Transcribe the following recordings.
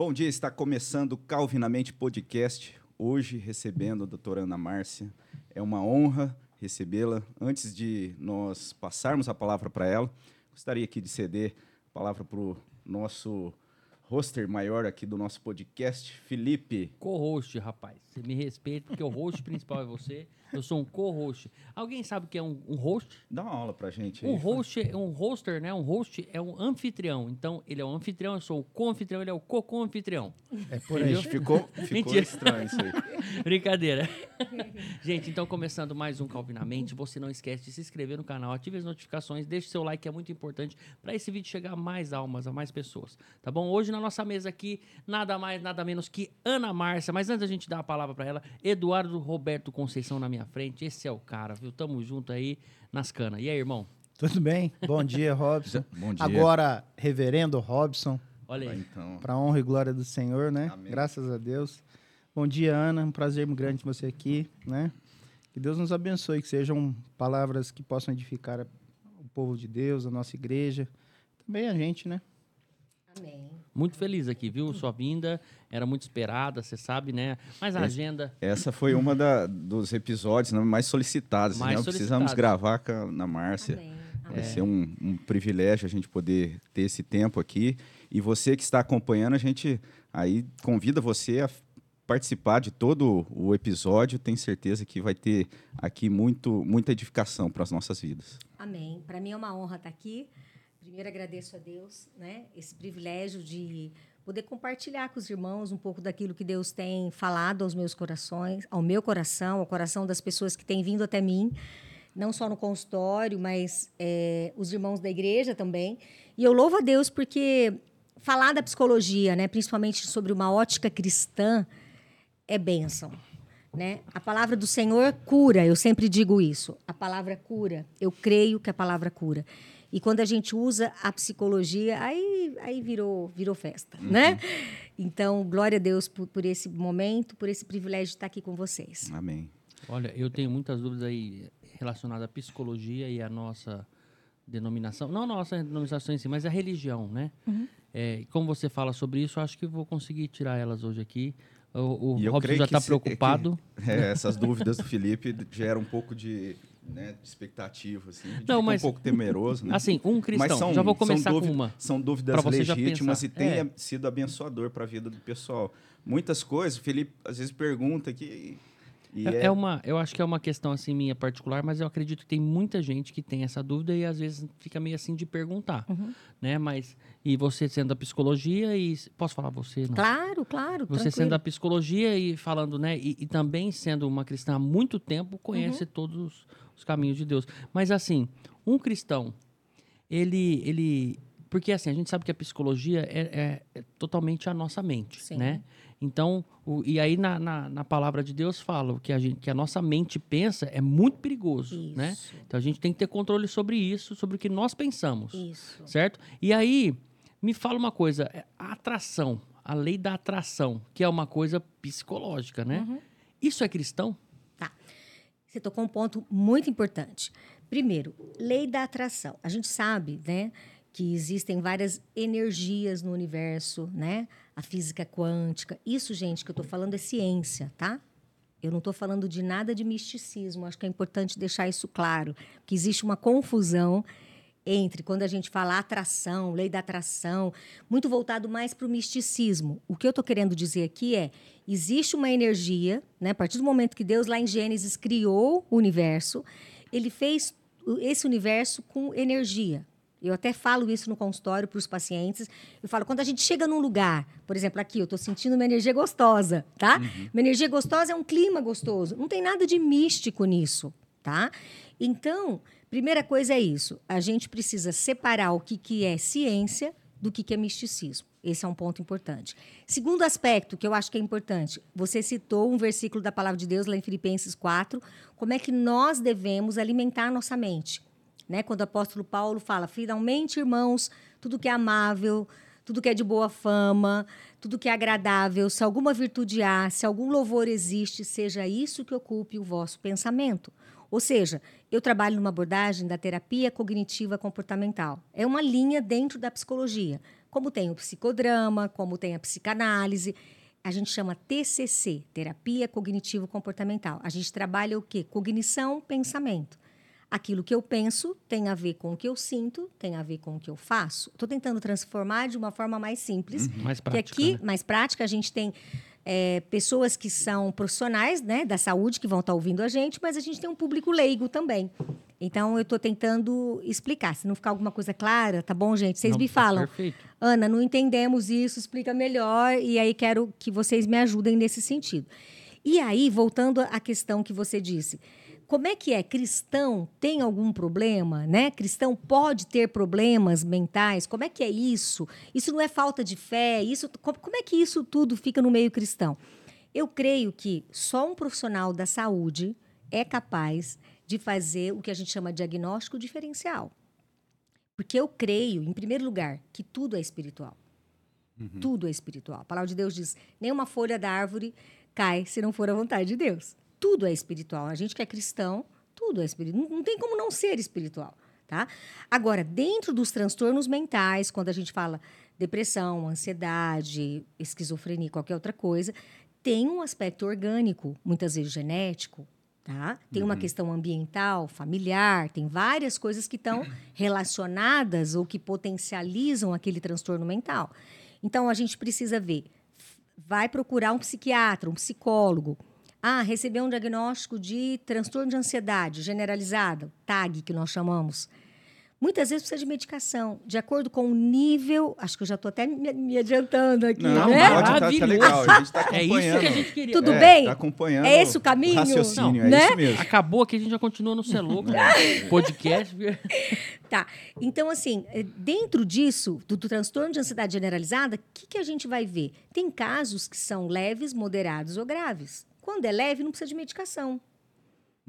Bom dia, está começando o Calvinamente Podcast. Hoje recebendo a doutora Ana Márcia. É uma honra recebê-la. Antes de nós passarmos a palavra para ela, gostaria aqui de ceder a palavra para o nosso roster maior aqui do nosso podcast, Felipe. Co-host, rapaz. Você me respeita, porque o host principal é você. Eu sou um co-host. Alguém sabe o que é um, um host? Dá uma aula pra gente aí. Um host, é um hoster, né? Um host é um anfitrião. Então, ele é um anfitrião, eu sou o co-anfitrião, ele é o co-co-anfitrião. É por aí. Ficou, ficou estranho isso aí. Brincadeira. gente, então começando mais um Calvinamente, você não esquece de se inscrever no canal, ative as notificações, deixe seu like, é muito importante para esse vídeo chegar a mais almas, a mais pessoas. Tá bom? Hoje na nossa mesa aqui, nada mais, nada menos que Ana Márcia. Mas antes da gente dar a palavra para ela, Eduardo Roberto Conceição na minha minha frente. Esse é o cara, viu? Tamo junto aí nas canas. E aí, irmão? Tudo bem? Bom dia, Robson. Bom dia. Agora, reverendo Robson. Olha aí. Então. Para honra e glória do Senhor, né? Amém. Graças a Deus. Bom dia, Ana. Um prazer muito grande você aqui, né? Que Deus nos abençoe, que sejam palavras que possam edificar o povo de Deus, a nossa igreja, também a gente, né? Amém. Muito feliz aqui, viu? Sua vinda era muito esperada, você sabe, né? Mas a essa, agenda. Essa foi uma da, dos episódios né, mais solicitados. Mais né? Precisamos gravar com a Ana Márcia. Amém. Vai é. ser um, um, privilégio a gente poder ter esse tempo aqui. E você que está acompanhando, a gente aí convida você a participar de todo o episódio. Tenho certeza que vai ter aqui muito, muita edificação para as nossas vidas. Amém. Para mim é uma honra estar aqui. Primeiro agradeço a Deus, né, esse privilégio de poder compartilhar com os irmãos um pouco daquilo que Deus tem falado aos meus corações, ao meu coração, ao coração das pessoas que têm vindo até mim, não só no consultório, mas é, os irmãos da igreja também. E eu louvo a Deus porque falar da psicologia, né, principalmente sobre uma ótica cristã, é bênção. Né? A palavra do Senhor cura, eu sempre digo isso. A palavra cura, eu creio que a palavra cura. E quando a gente usa a psicologia, aí, aí virou, virou festa, uhum. né? Então, glória a Deus por, por esse momento, por esse privilégio de estar aqui com vocês. Amém. Olha, eu tenho muitas dúvidas aí relacionadas à psicologia e à nossa denominação. Não a nossa denominação em si, mas a religião, né? Uhum. É, como você fala sobre isso, acho que vou conseguir tirar elas hoje aqui. O, o Robson já está preocupado. Que, é, essas dúvidas do Felipe geram um pouco de né, de expectativa, assim. Não, mas, um pouco temeroso, né? Assim, um cristão, são, já vou começar dúvida, com uma. São dúvidas legítimas e tem é. sido abençoador para a vida do pessoal. Muitas coisas, o Felipe às vezes pergunta que é, é, é, uma, eu acho que é uma questão assim minha particular, mas eu acredito que tem muita gente que tem essa dúvida e às vezes fica meio assim de perguntar, uhum. né? Mas e você sendo da psicologia e posso falar você? Não? Claro, claro. Você tranquilo. sendo da psicologia e falando, né? E, e, também sendo uma cristã há muito tempo conhece uhum. todos os caminhos de Deus. Mas assim, um cristão, ele, ele, porque assim a gente sabe que a psicologia é, é, é totalmente a nossa mente, Sim. né? Então, o, e aí na, na, na, palavra de Deus fala que a, gente, que a nossa mente pensa é muito perigoso, né? isso. né? Então a gente tem que ter controle sobre isso, sobre o que nós pensamos, isso. certo? E aí, me fala uma coisa, é, a atração, a lei da atração, que é uma coisa psicológica, né? Uhum. Isso é cristão? Tá. Você tocou um ponto muito importante. Primeiro, lei da atração. A gente sabe, né, que existem várias energias no universo, né? A física quântica. Isso, gente, que eu estou falando é ciência, tá? Eu não estou falando de nada de misticismo. Acho que é importante deixar isso claro, que existe uma confusão entre quando a gente fala atração, lei da atração, muito voltado mais para o misticismo. O que eu estou querendo dizer aqui é existe uma energia, né? A partir do momento que Deus lá em Gênesis criou o universo, ele fez esse universo com energia. Eu até falo isso no consultório para os pacientes. Eu falo, quando a gente chega num lugar, por exemplo, aqui, eu estou sentindo uma energia gostosa, tá? Uhum. Uma energia gostosa é um clima gostoso. Não tem nada de místico nisso, tá? Então, primeira coisa é isso. A gente precisa separar o que, que é ciência do que, que é misticismo. Esse é um ponto importante. Segundo aspecto que eu acho que é importante, você citou um versículo da palavra de Deus lá em Filipenses 4, como é que nós devemos alimentar a nossa mente né? Quando o apóstolo Paulo fala, finalmente, irmãos, tudo que é amável, tudo que é de boa fama, tudo que é agradável, se alguma virtude há, se algum louvor existe, seja isso que ocupe o vosso pensamento. Ou seja, eu trabalho numa abordagem da terapia cognitiva comportamental. É uma linha dentro da psicologia, como tem o psicodrama, como tem a psicanálise. A gente chama TCC, terapia cognitivo comportamental. A gente trabalha o quê? Cognição, pensamento. Aquilo que eu penso tem a ver com o que eu sinto, tem a ver com o que eu faço. Estou tentando transformar de uma forma mais simples. Uhum, mais prática. Que aqui, né? mais prática, a gente tem é, pessoas que são profissionais né, da saúde que vão estar ouvindo a gente, mas a gente tem um público leigo também. Então, eu estou tentando explicar. Se não ficar alguma coisa clara, tá bom, gente? Vocês Não, me tá falam. Perfeito. Ana, não entendemos isso, explica melhor. E aí, quero que vocês me ajudem nesse sentido. E aí, voltando à questão que você disse. Como é que é? Cristão tem algum problema, né? Cristão pode ter problemas mentais? Como é que é isso? Isso não é falta de fé? Isso, como é que isso tudo fica no meio cristão? Eu creio que só um profissional da saúde é capaz de fazer o que a gente chama de diagnóstico diferencial. Porque eu creio, em primeiro lugar, que tudo é espiritual. Uhum. Tudo é espiritual. A palavra de Deus diz: nenhuma folha da árvore cai se não for a vontade de Deus. Tudo é espiritual. A gente que é cristão, tudo é espiritual. Não, não tem como não ser espiritual. Tá? Agora, dentro dos transtornos mentais, quando a gente fala depressão, ansiedade, esquizofrenia, qualquer outra coisa, tem um aspecto orgânico, muitas vezes genético, Tá? Tem uma uhum. questão ambiental, familiar, tem várias coisas que estão relacionadas ou que potencializam aquele transtorno mental. Então, a gente precisa ver. Vai procurar um psiquiatra, um psicólogo. Ah, recebeu um diagnóstico de transtorno de ansiedade generalizada, TAG, que nós chamamos. Muitas vezes precisa de medicação, de acordo com o nível. Acho que eu já estou até me, me, adiantando aqui. Não, né? pode, tá, tá legal. A gente está acompanhando. É isso que a gente queria. Tudo é, bem? Tá acompanhando. É esse o caminho? O raciocínio, Não, é né? isso mesmo. Acabou aqui, a gente já continua no Celu, podcast. tá. Então, assim, eh, dentro disso, do, do transtorno de ansiedade generalizada, o que, que a gente vai ver? Tem casos que são leves, moderados ou graves. Quando é leve, não precisa de medicação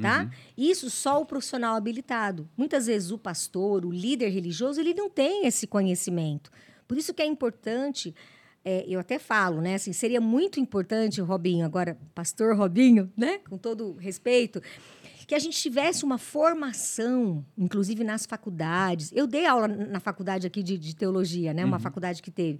tá? Uhum. Isso só o profissional habilitado. Muitas vezes o pastor, o líder religioso, ele não tem esse conhecimento. Por isso que é importante, é, eu até falo, né? Assim, seria muito importante, Robinho, agora, pastor Robinho, né? Com todo respeito, que a gente tivesse uma formação, inclusive nas faculdades. Eu dei aula na faculdade aqui de, de teologia, né? Uma uhum. faculdade que teve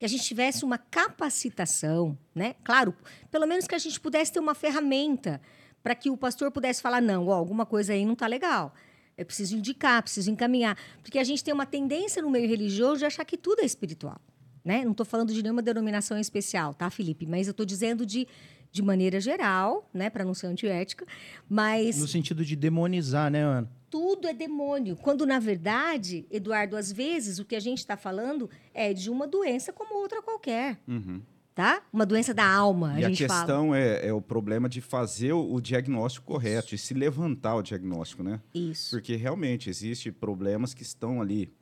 que a gente tivesse uma capacitação, né? Claro, pelo menos que a gente pudesse ter uma ferramenta para que o pastor pudesse falar: não, ó, alguma coisa aí não está legal. Eu preciso indicar, preciso encaminhar. Porque a gente tem uma tendência no meio religioso de achar que tudo é espiritual. Né? Não estou falando de nenhuma denominação especial, tá, Felipe? Mas eu estou dizendo de, de maneira geral, né? Para não ser antiética, mas... No sentido de demonizar, né, Ana? Tudo é demônio. Quando, na verdade, Eduardo, às vezes, o que a gente está falando é de uma doença como outra qualquer. Uhum tá? Uma doença da alma, e a, a questão é, é, o problema de fazer o, o diagnóstico correto Isso. e se levantar o diagnóstico, né? Isso. Porque realmente existem problemas que estão ali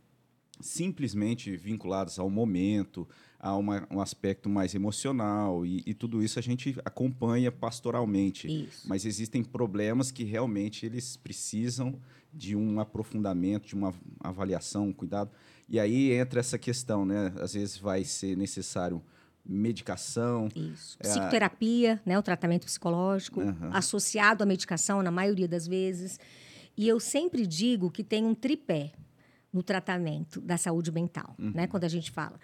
simplesmente vinculados ao momento, a uma, um aspecto mais emocional e, e, tudo isso a gente acompanha pastoralmente. Isso. Mas existem problemas que realmente eles precisam de um aprofundamento, de uma avaliação, um cuidado. E aí entra essa questão, né? Às vezes vai ser necessário medicação. Isso. É Psicoterapia, né, o tratamento psicológico, uhum. associado à medicação, na maioria das vezes. E eu sempre digo que tem um tripé no tratamento da saúde mental, uhum. né, quando a gente fala.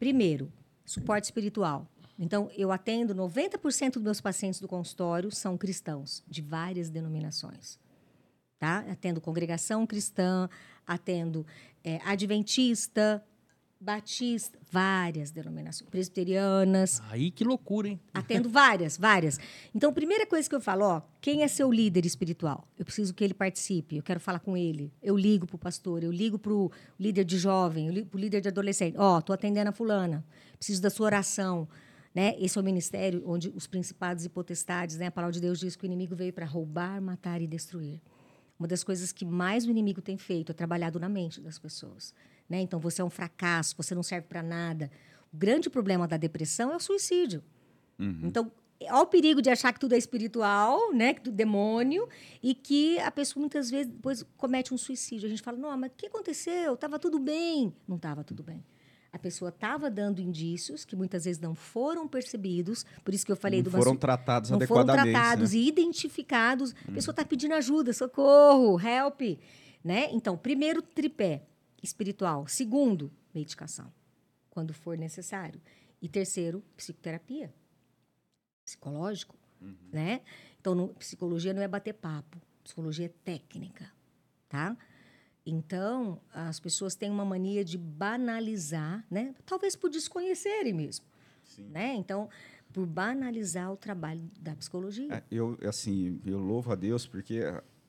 Primeiro, suporte espiritual. Então, eu atendo 90% dos meus pacientes do consultório são cristãos, de várias denominações. Tá? Atendo congregação cristã, atendo é, adventista, batista, várias denominações, presbiterianas. Aí que loucura, hein? Atendo várias, várias. Então, primeira coisa que eu falo, ó, quem é seu líder espiritual? Eu preciso que ele participe, eu quero falar com ele. Eu ligo para o pastor, eu ligo para o líder de jovem, eu ligo para o líder de adolescente. Ó, estou atendendo a fulana, preciso da sua oração. Né? Esse é o ministério onde os principados e potestades, né? a palavra de Deus diz que o inimigo veio para roubar, matar e destruir. Uma das coisas que mais o inimigo tem feito é trabalhado na mente das pessoas. Né? Então, você é um fracasso, você não serve para nada. O grande problema da depressão é o suicídio. Uhum. Então, há o perigo de achar que tudo é espiritual, né? Que tudo é demônio, e que a pessoa muitas vezes depois comete um suicídio. A gente fala, não, mas o que aconteceu? Estava tudo bem. Não estava tudo bem. A pessoa estava dando indícios que muitas vezes não foram percebidos, por isso que eu falei não do foram tratados não adequadamente. Foram tratados né? e identificados. A pessoa está pedindo ajuda, socorro, help. Né? Então, primeiro tripé, espiritual. Segundo, medicação, quando for necessário. E terceiro, psicoterapia. Psicológico, uhum. né? Então, no, psicologia não é bater papo, psicologia é técnica, tá? Então, as pessoas têm uma mania de banalizar, né? Talvez por desconhecerem mesmo, Sim. né? Então, por banalizar o trabalho da psicologia. É, eu, assim, eu louvo a Deus porque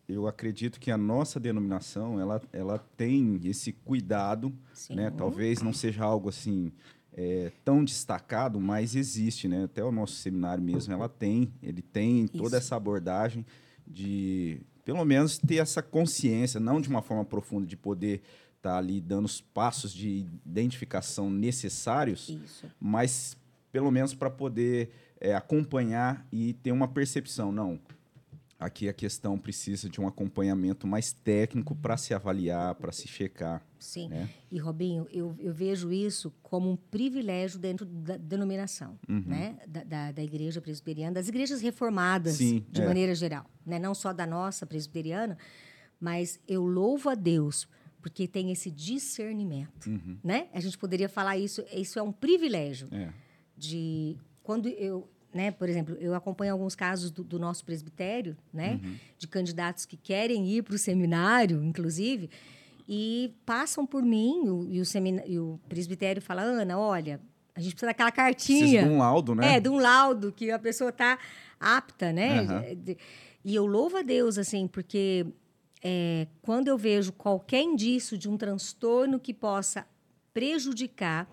eu acredito que a nossa denominação, ela, ela tem esse cuidado, Sim. né? Talvez não seja algo assim é, tão destacado, mas existe, né? Até o nosso seminário mesmo, ela tem, ele tem Isso. toda essa abordagem de, pelo menos, ter essa consciência, não de uma forma profunda, de poder estar tá ali dando os passos de identificação necessários, Isso. mas pelo menos para poder é, acompanhar e ter uma percepção, não, Aqui a questão precisa de um acompanhamento mais técnico para se avaliar, para se checar. Sim. Né? E, Robinho, eu, eu, vejo isso como um privilégio dentro da denominação, uhum. né? Da, da, da, igreja presbiteriana, das igrejas reformadas, Sim, de é. maneira geral. Né? Não só da nossa presbiteriana, mas eu louvo a Deus porque tem esse discernimento. Uhum. Né? A gente poderia falar isso, isso é um privilégio. É. De quando eu né? Por exemplo, eu acompanho alguns casos do, do nosso presbitério, né? Uhum. De candidatos que querem ir para o seminário, inclusive, e passam por mim o, e, o e o presbitério fala, Ana, olha, a gente precisa daquela cartinha. Precisa de um laudo, né? É, de um laudo que a pessoa está apta, né? Uhum. E eu louvo a Deus, assim, porque é, quando eu vejo qualquer indício de um transtorno que possa prejudicar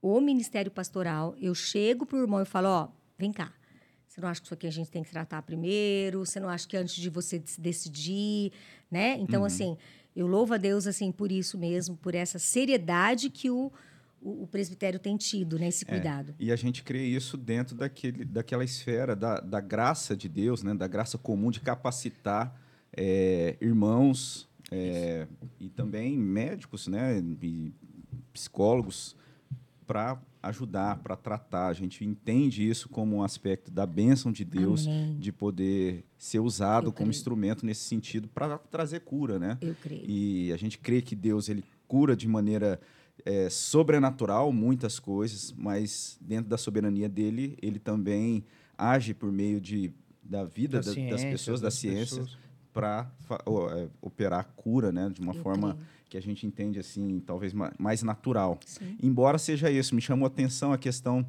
o ministério pastoral, eu chego para o irmão e falo, ó, vem cá. Você não acha que isso aqui a gente tem que tratar primeiro? Você não acha que antes de você decidir, né? Então, uhum. assim, eu louvo a Deus, assim, por isso mesmo, por essa seriedade que o, o, o presbitério tem tido, né? Esse é, cuidado. É, e a gente crê isso dentro daquele, daquela esfera da, da graça de Deus, né? Da graça comum de capacitar é, irmãos é, e também médicos, né? E psicólogos para ajudar, para tratar. A gente entende isso como um aspecto da bênção de Deus, Amém. de poder ser usado como instrumento nesse sentido para trazer cura, né? Eu creio. E a gente crê que Deus ele cura de maneira é, sobrenatural muitas coisas, mas dentro da soberania dele, ele também age por meio de, da vida da, da ciência, das pessoas, das da ciência, para é, operar cura, né? De uma Eu forma creio que a gente entende assim, talvez mais natural. Sim. Embora seja isso, me chamou a atenção a questão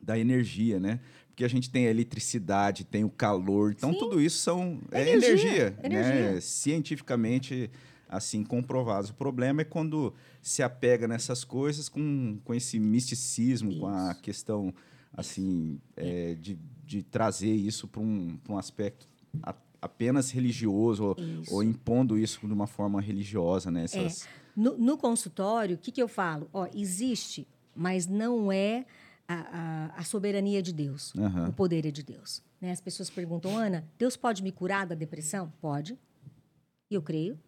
da energia, né? Porque a gente tem a eletricidade, tem o calor, então Sim. tudo isso são é energia, energia, energia. né? Cientificamente assim comprovados. O problema é quando se apega nessas coisas com, com esse misticismo, isso. com a questão assim é, de, de trazer isso para um, um aspecto apenas religioso ou, ou, impondo isso de uma forma religiosa, né? Essas... É. No, no, consultório, o que, que eu falo? Ó, existe, mas não é a, a, a soberania de Deus. Uhum. O poder é de Deus. Né? As pessoas perguntam, Ana, Deus pode me curar da depressão? Pode. E eu creio.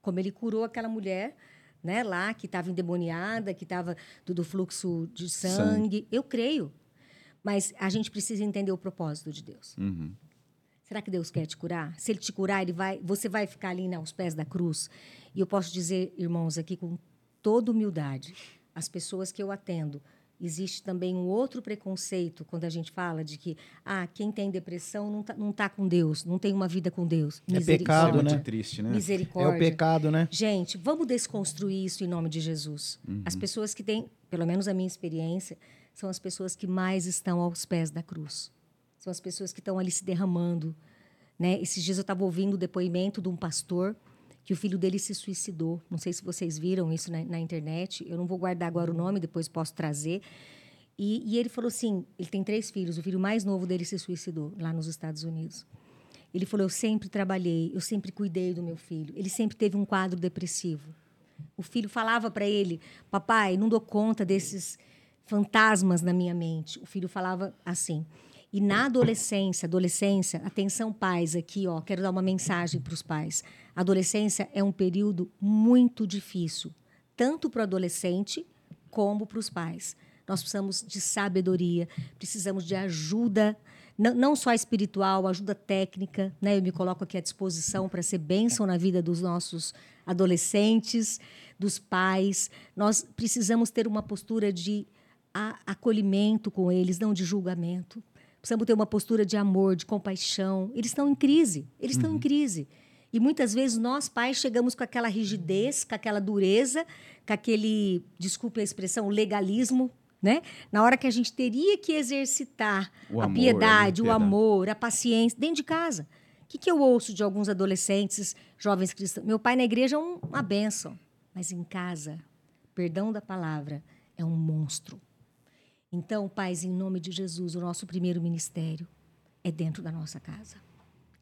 Como ele curou aquela mulher né, lá que estava endemoniada, que estava do, do, fluxo de sangue. sangue. Eu creio. Mas a gente precisa entender o propósito de Deus. Uhum. Será que Deus quer te curar? Se Ele te curar, ele vai, você vai ficar ali né, aos pés da cruz. E eu posso dizer, irmãos, aqui com toda humildade, as pessoas que eu atendo, existe também um outro preconceito quando a gente fala de que ah, quem tem depressão não está não tá com Deus, não tem uma vida com Deus. É pecado, né? triste, né? Misericórdia. É o pecado, né? Gente, vamos desconstruir isso em nome de Jesus. Uhum. As pessoas que têm, pelo menos a minha experiência, são as pessoas que mais estão aos pés da cruz. São as pessoas que estão ali se derramando. Né? Esses dias eu estava ouvindo o depoimento de um pastor que o filho dele se suicidou. Não sei se vocês viram isso na, na internet. Eu não vou guardar agora o nome, depois posso trazer. E, e, ele falou assim: ele tem três filhos. O filho mais novo dele se suicidou lá nos Estados Unidos. Ele falou: eu sempre trabalhei, eu sempre cuidei do meu filho. Ele sempre teve um quadro depressivo. O filho falava para ele: papai, não dou conta desses fantasmas na minha mente. O filho falava assim: e na adolescência, adolescência, atenção pais aqui, ó, quero dar uma mensagem para os pais. A adolescência é um período muito difícil, tanto para o adolescente como para os pais. Nós precisamos de sabedoria, precisamos de ajuda, não, não só espiritual, ajuda técnica. Né? Eu me coloco aqui à disposição para ser bênção na vida dos nossos adolescentes, dos pais. Nós precisamos ter uma postura de acolhimento com eles, não de julgamento. Precisamos ter uma postura de amor, de compaixão. Eles estão em crise. Eles estão uhum. em crise. E muitas vezes nós, pais, chegamos com aquela rigidez, com aquela dureza, com aquele, desculpe a expressão, legalismo, né? Na hora que a gente teria que exercitar o a amor, piedade, o amor, a paciência dentro de casa. O que, que eu ouço de alguns adolescentes, jovens cristãos? Meu pai na igreja é um, uma benção, mas em casa, perdão da palavra, é um monstro. Então, pais, em nome de Jesus, o nosso primeiro ministério é dentro da nossa casa.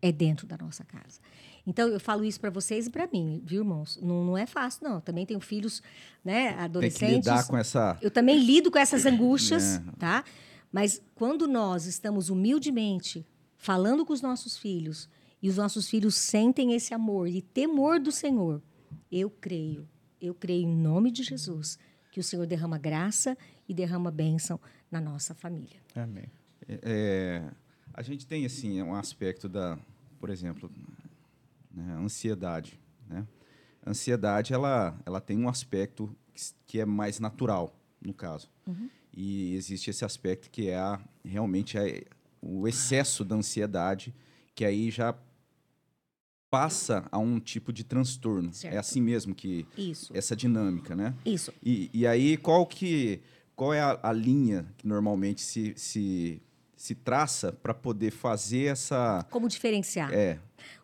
É dentro da nossa casa. Então, eu falo isso para vocês e para mim, viu, irmãos? Não, não é fácil, não. Eu também tenho filhos, né, adolescentes. Tem que lidar com essa... Eu também lido com essas angústias, é. tá? Mas quando nós estamos humildemente falando com os nossos filhos e os nossos filhos sentem esse amor e temor do Senhor, eu creio, eu creio em nome de Jesus que o Senhor derrama graça e derrama bênção na nossa família. Amém. É, é a gente tem assim um aspecto da, por exemplo, né, ansiedade. Né? A ansiedade ela, ela tem um aspecto que é mais natural, no caso. Uhum. E existe esse aspecto que é a, realmente é o excesso da ansiedade, que aí já passa a um tipo de transtorno. É certo. É assim mesmo que Isso. essa dinâmica, né? Isso. E, e aí qual que qual é a, a linha que normalmente se, se, se traça para poder fazer essa como diferenciar? É.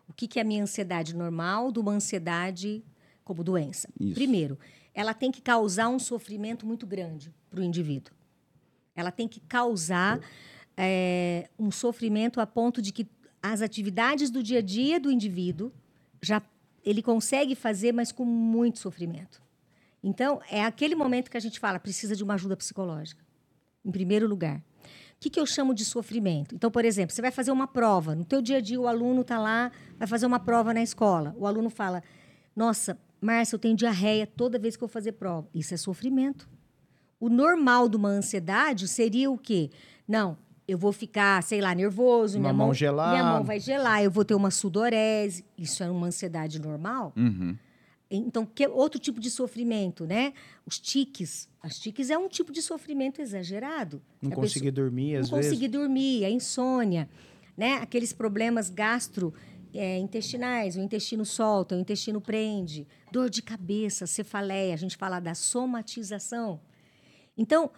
O que, que é a minha ansiedade normal de uma ansiedade como doença? Isso. Primeiro, ela tem que causar um sofrimento muito grande para o indivíduo. Ela tem que causar é, um sofrimento a ponto de que as atividades do dia a dia do indivíduo já ele consegue fazer, mas com muito sofrimento. Então, é aquele momento que a gente fala, precisa de uma ajuda psicológica, em primeiro lugar. O que, que eu chamo de sofrimento? Então, por exemplo, você vai fazer uma prova. No teu dia a dia, o aluno está lá, vai fazer uma prova na escola. O aluno fala, nossa, Márcia, eu tenho diarreia toda vez que eu vou fazer prova. Isso é sofrimento. O normal de uma ansiedade seria o quê? Não, eu vou ficar, sei lá, nervoso, uma minha mão, mão gelar. minha mão vai gelar, eu vou ter uma sudorese. Isso é uma ansiedade normal? Uhum. Então, que outro tipo de sofrimento, né? Os tiques. As tiques é um tipo de sofrimento exagerado. Não conseguir dormir, às não vezes. Não conseguir dormir, a insônia, né? Aqueles problemas gastrointestinais, é, o intestino solta, o intestino prende, dor de cabeça, cefaleia, a gente fala da somatização. Então,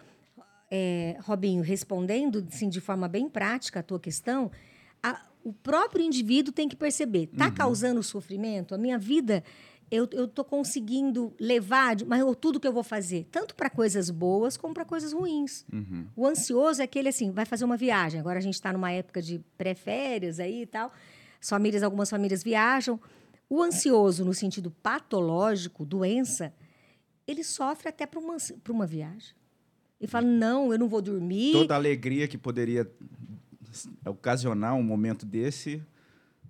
é, Robinho, respondendo assim, de forma bem prática a tua questão, a, o próprio indivíduo tem que perceber, está uhum. causando sofrimento? A minha vida eu estou conseguindo levar, mas tudo que eu vou fazer, tanto para coisas boas como para coisas ruins. Uhum. O ansioso é aquele assim, vai fazer uma viagem. Agora a gente está numa época de pré-férias aí e tal. As famílias, algumas famílias viajam. O ansioso, no sentido patológico, doença, ele sofre até para uma, uma viagem. Ele fala: não, eu não vou dormir. Toda alegria que poderia ocasionar um momento desse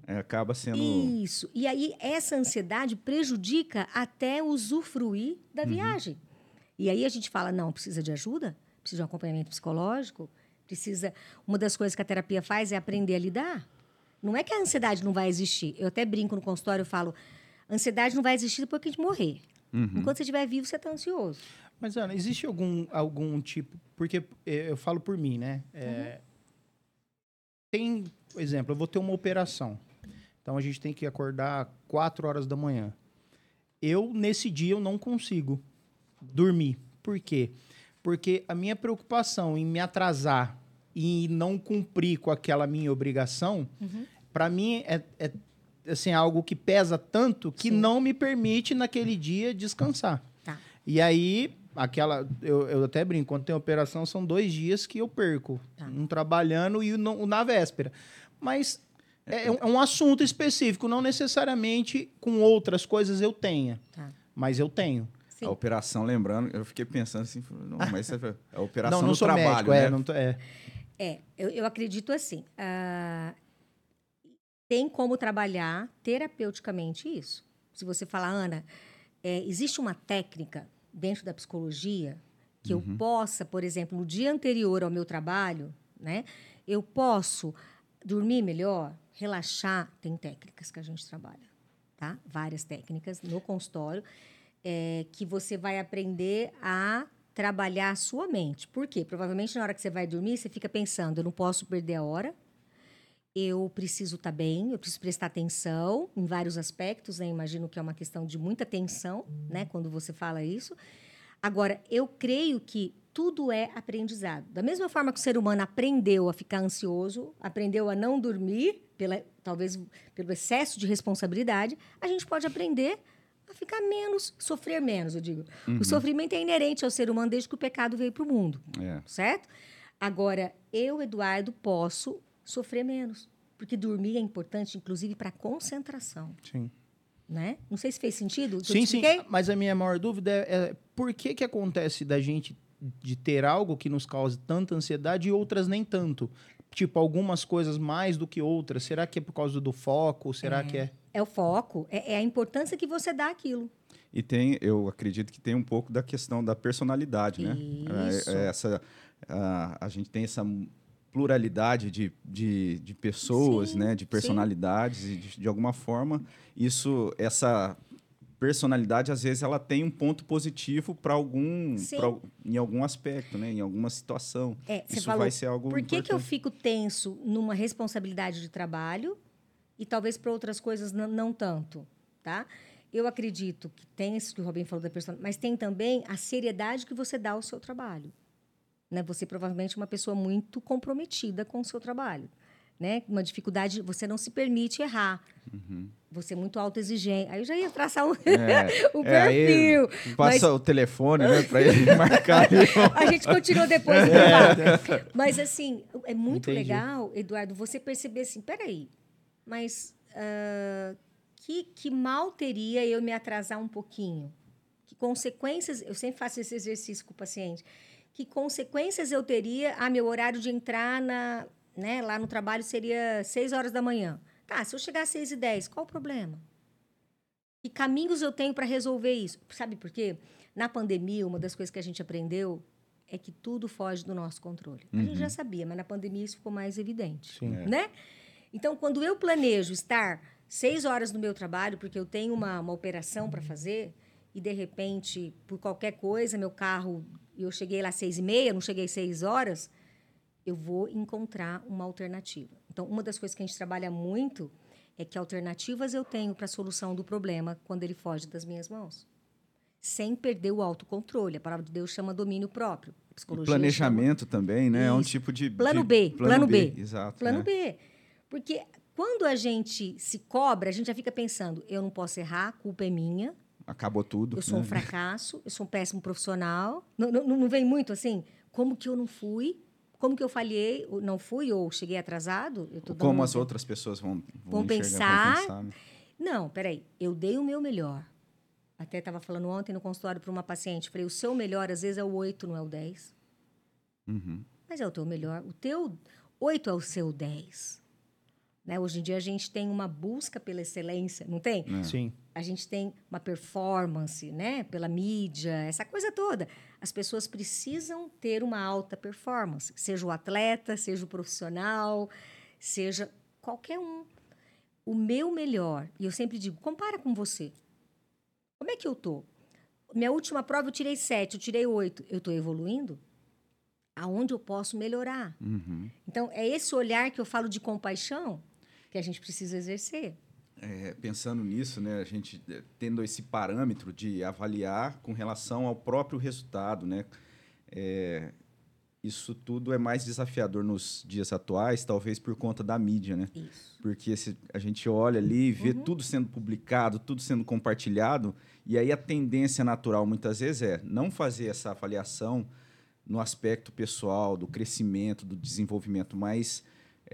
é, acaba sendo. Isso. E aí, essa ansiedade prejudica até usufruir da uhum. viagem. E aí a gente fala: não, precisa de ajuda, precisa de um acompanhamento psicológico, precisa. Uma das coisas que a terapia faz é aprender a lidar. Não é que a ansiedade não vai existir. Eu até brinco no consultório, eu falo: ansiedade não vai existir depois que a gente morrer. Uhum. Enquanto você estiver vivo, você está ansioso. Mas, Ana, existe algum, algum tipo. Porque eh, eu falo por mim, né? É, uhum. Tem, por exemplo, eu vou ter uma operação. Então a gente tem que acordar 4 horas da manhã. Eu, nesse dia, eu não consigo dormir. Por quê? Porque a minha preocupação em me atrasar e não cumprir com aquela minha obrigação, uhum. para mim é, é, assim, algo que pesa tanto que Sim. não me permite naquele dia descansar. Tá. E aí, aquela. Eu, eu até brinco, quando tem operação, são dois dias que eu perco. Tá. Um trabalhando e um na véspera. Mas é, é, é um assunto específico, não necessariamente com outras coisas eu tenha. Tá. Mas eu tenho. Sim. A operação, lembrando, eu fiquei pensando assim, não, mas é a operação não, não no sou trabalho, médico, é, né? É, não tô, é. é eu, eu acredito assim, uh, tem como trabalhar terapeuticamente isso. Se você falar, Ana, é, existe uma técnica dentro da psicologia que uhum. eu possa, por exemplo, no dia anterior ao meu trabalho, né, eu posso dormir melhor, relaxar, tem técnicas que a gente trabalha, tá? Várias técnicas no consultório. é que você vai aprender a trabalhar a sua mente. Por quê? Provavelmente na hora que você vai dormir, você fica pensando: eu não posso perder a hora, eu preciso estar tá bem, eu preciso prestar atenção em vários aspectos, né? Imagino que é uma questão de muita atenção, né? Quando você fala isso. Agora, eu creio que tudo é aprendizado. Da mesma forma que o ser humano aprendeu a ficar ansioso, aprendeu a não dormir, pela, talvez pelo excesso de responsabilidade, a gente pode aprender a ficar menos, sofrer menos, eu digo. Uhum. O sofrimento é inerente ao ser humano desde que o pecado veio para o mundo, é. certo? Agora, eu, Eduardo, posso sofrer menos. Porque dormir é importante, inclusive, para concentração. Sim. Né? Não sei se fez sentido. Sim, sim. Mas a minha maior dúvida é, é por que, que acontece da gente de ter algo que nos cause tanta ansiedade e outras nem tanto? Tipo, algumas coisas mais do que outras. Será que é por causa do foco? Será é, que é? É o foco, é, é, a importância que você dá àquilo. E tem, eu acredito que tem um pouco da questão da personalidade, né? Isso. É, é essa, a, a gente tem essa pluralidade de, de, de pessoas, sim, né, de personalidades sim. e de, de, alguma forma isso essa personalidade às vezes ela tem um ponto positivo para algum pra, em algum aspecto, né, em alguma situação. É, isso falou, vai ser algo Por que, que eu fico tenso numa responsabilidade de trabalho e talvez para outras coisas não, não tanto, tá? Eu acredito que tem isso que o Robin falou da personalidade, mas tem também a seriedade que você dá ao seu trabalho. Né? Você provavelmente é uma pessoa muito comprometida com o seu trabalho. Né? Uma dificuldade, você não se permite errar. Uhum. Você é muito autoexigente. Aí eu já ia traçar um, é, o perfil. É, passa mas... o telefone, né, para ele marcar. a gente continua depois. É. Mas, assim, é muito Entendi. legal, Eduardo, você perceber assim, peraí, mas uh, que, que mal teria eu me atrasar um pouquinho? Que consequências... Eu sempre faço esse exercício com o paciente que consequências eu teria? Ah, meu horário de entrar na, né, lá no trabalho seria 6 horas da manhã. Tá, se eu chegar às 6 e 10, qual o problema? Que caminhos eu tenho para resolver isso? Sabe por quê? Na pandemia, uma das coisas que a gente aprendeu é que tudo foge do nosso controle. Uhum. A gente já uhum. sabia, mas na pandemia isso ficou mais evidente. Sim. É. Né? Então, quando eu planejo estar seis horas no meu trabalho, porque eu tenho uma, uma operação para fazer, e de repente, por qualquer coisa, meu carro e eu cheguei lá às seis e meia, não cheguei às seis horas, eu vou encontrar uma alternativa. Então, uma das coisas que a gente trabalha muito é que alternativas eu tenho para a solução do problema quando ele foge das minhas mãos. Sem perder o autocontrole. A palavra de Deus chama domínio próprio. psicologia planejamento chama... também, né? Isso. É um tipo de. Plano de... B. Plano, plano B. B. Exato. Plano né? B. Porque quando a gente se cobra, a gente já fica pensando: eu não posso errar, a culpa é minha acabou tudo. Eu sou né? um fracasso, eu sou um péssimo profissional. Não, não, não vem muito assim? Como que eu não fui? Como que eu falhei? Não fui ou cheguei atrasado? como as outras pessoas vão, vão, vão pensar? Vão pensar né? Não, peraí. Eu dei o meu melhor. Até estava falando ontem no consultório para uma paciente. Falei, o seu melhor às vezes é o 8, não é o 10. Uhum. Mas é o teu melhor. O teu 8 é o seu 10. Né? Hoje em dia a gente tem uma busca pela excelência, não tem? É. Sim. A gente tem uma performance, né? Pela mídia, essa coisa toda. As pessoas precisam ter uma alta performance, seja o atleta, seja o profissional, seja qualquer um. O meu melhor, e eu sempre digo, compara com você. Como é que eu tô? Minha última prova eu tirei sete, eu tirei oito. Eu estou evoluindo? Aonde eu posso melhorar? Uhum. Então, é esse olhar que eu falo de compaixão que a gente precisa exercer. É, pensando nisso, né, a gente é, tendo esse parâmetro de avaliar com relação ao próprio resultado, né, é, isso tudo é mais desafiador nos dias atuais, talvez por conta da mídia, né? Isso. Porque se a gente olha ali e vê uhum. tudo sendo publicado, tudo sendo compartilhado, e aí a tendência natural muitas vezes é não fazer essa avaliação no aspecto pessoal, do crescimento, do desenvolvimento, mas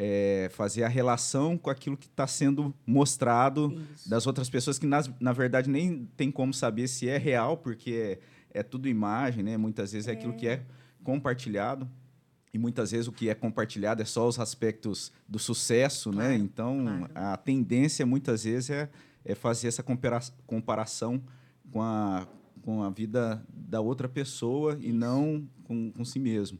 é, fazer a relação com aquilo que está sendo mostrado Isso. das outras pessoas que, nas, na verdade, nem tem como saber se é real, porque é, é tudo imagem, né? Muitas vezes é. é aquilo que é compartilhado. E muitas vezes o que é compartilhado é só os aspectos do sucesso, né? claro, né? Então, claro. a tendência muitas vezes é, é fazer essa compara comparação com a, com a vida da outra pessoa Isso. e não com, com si mesmo.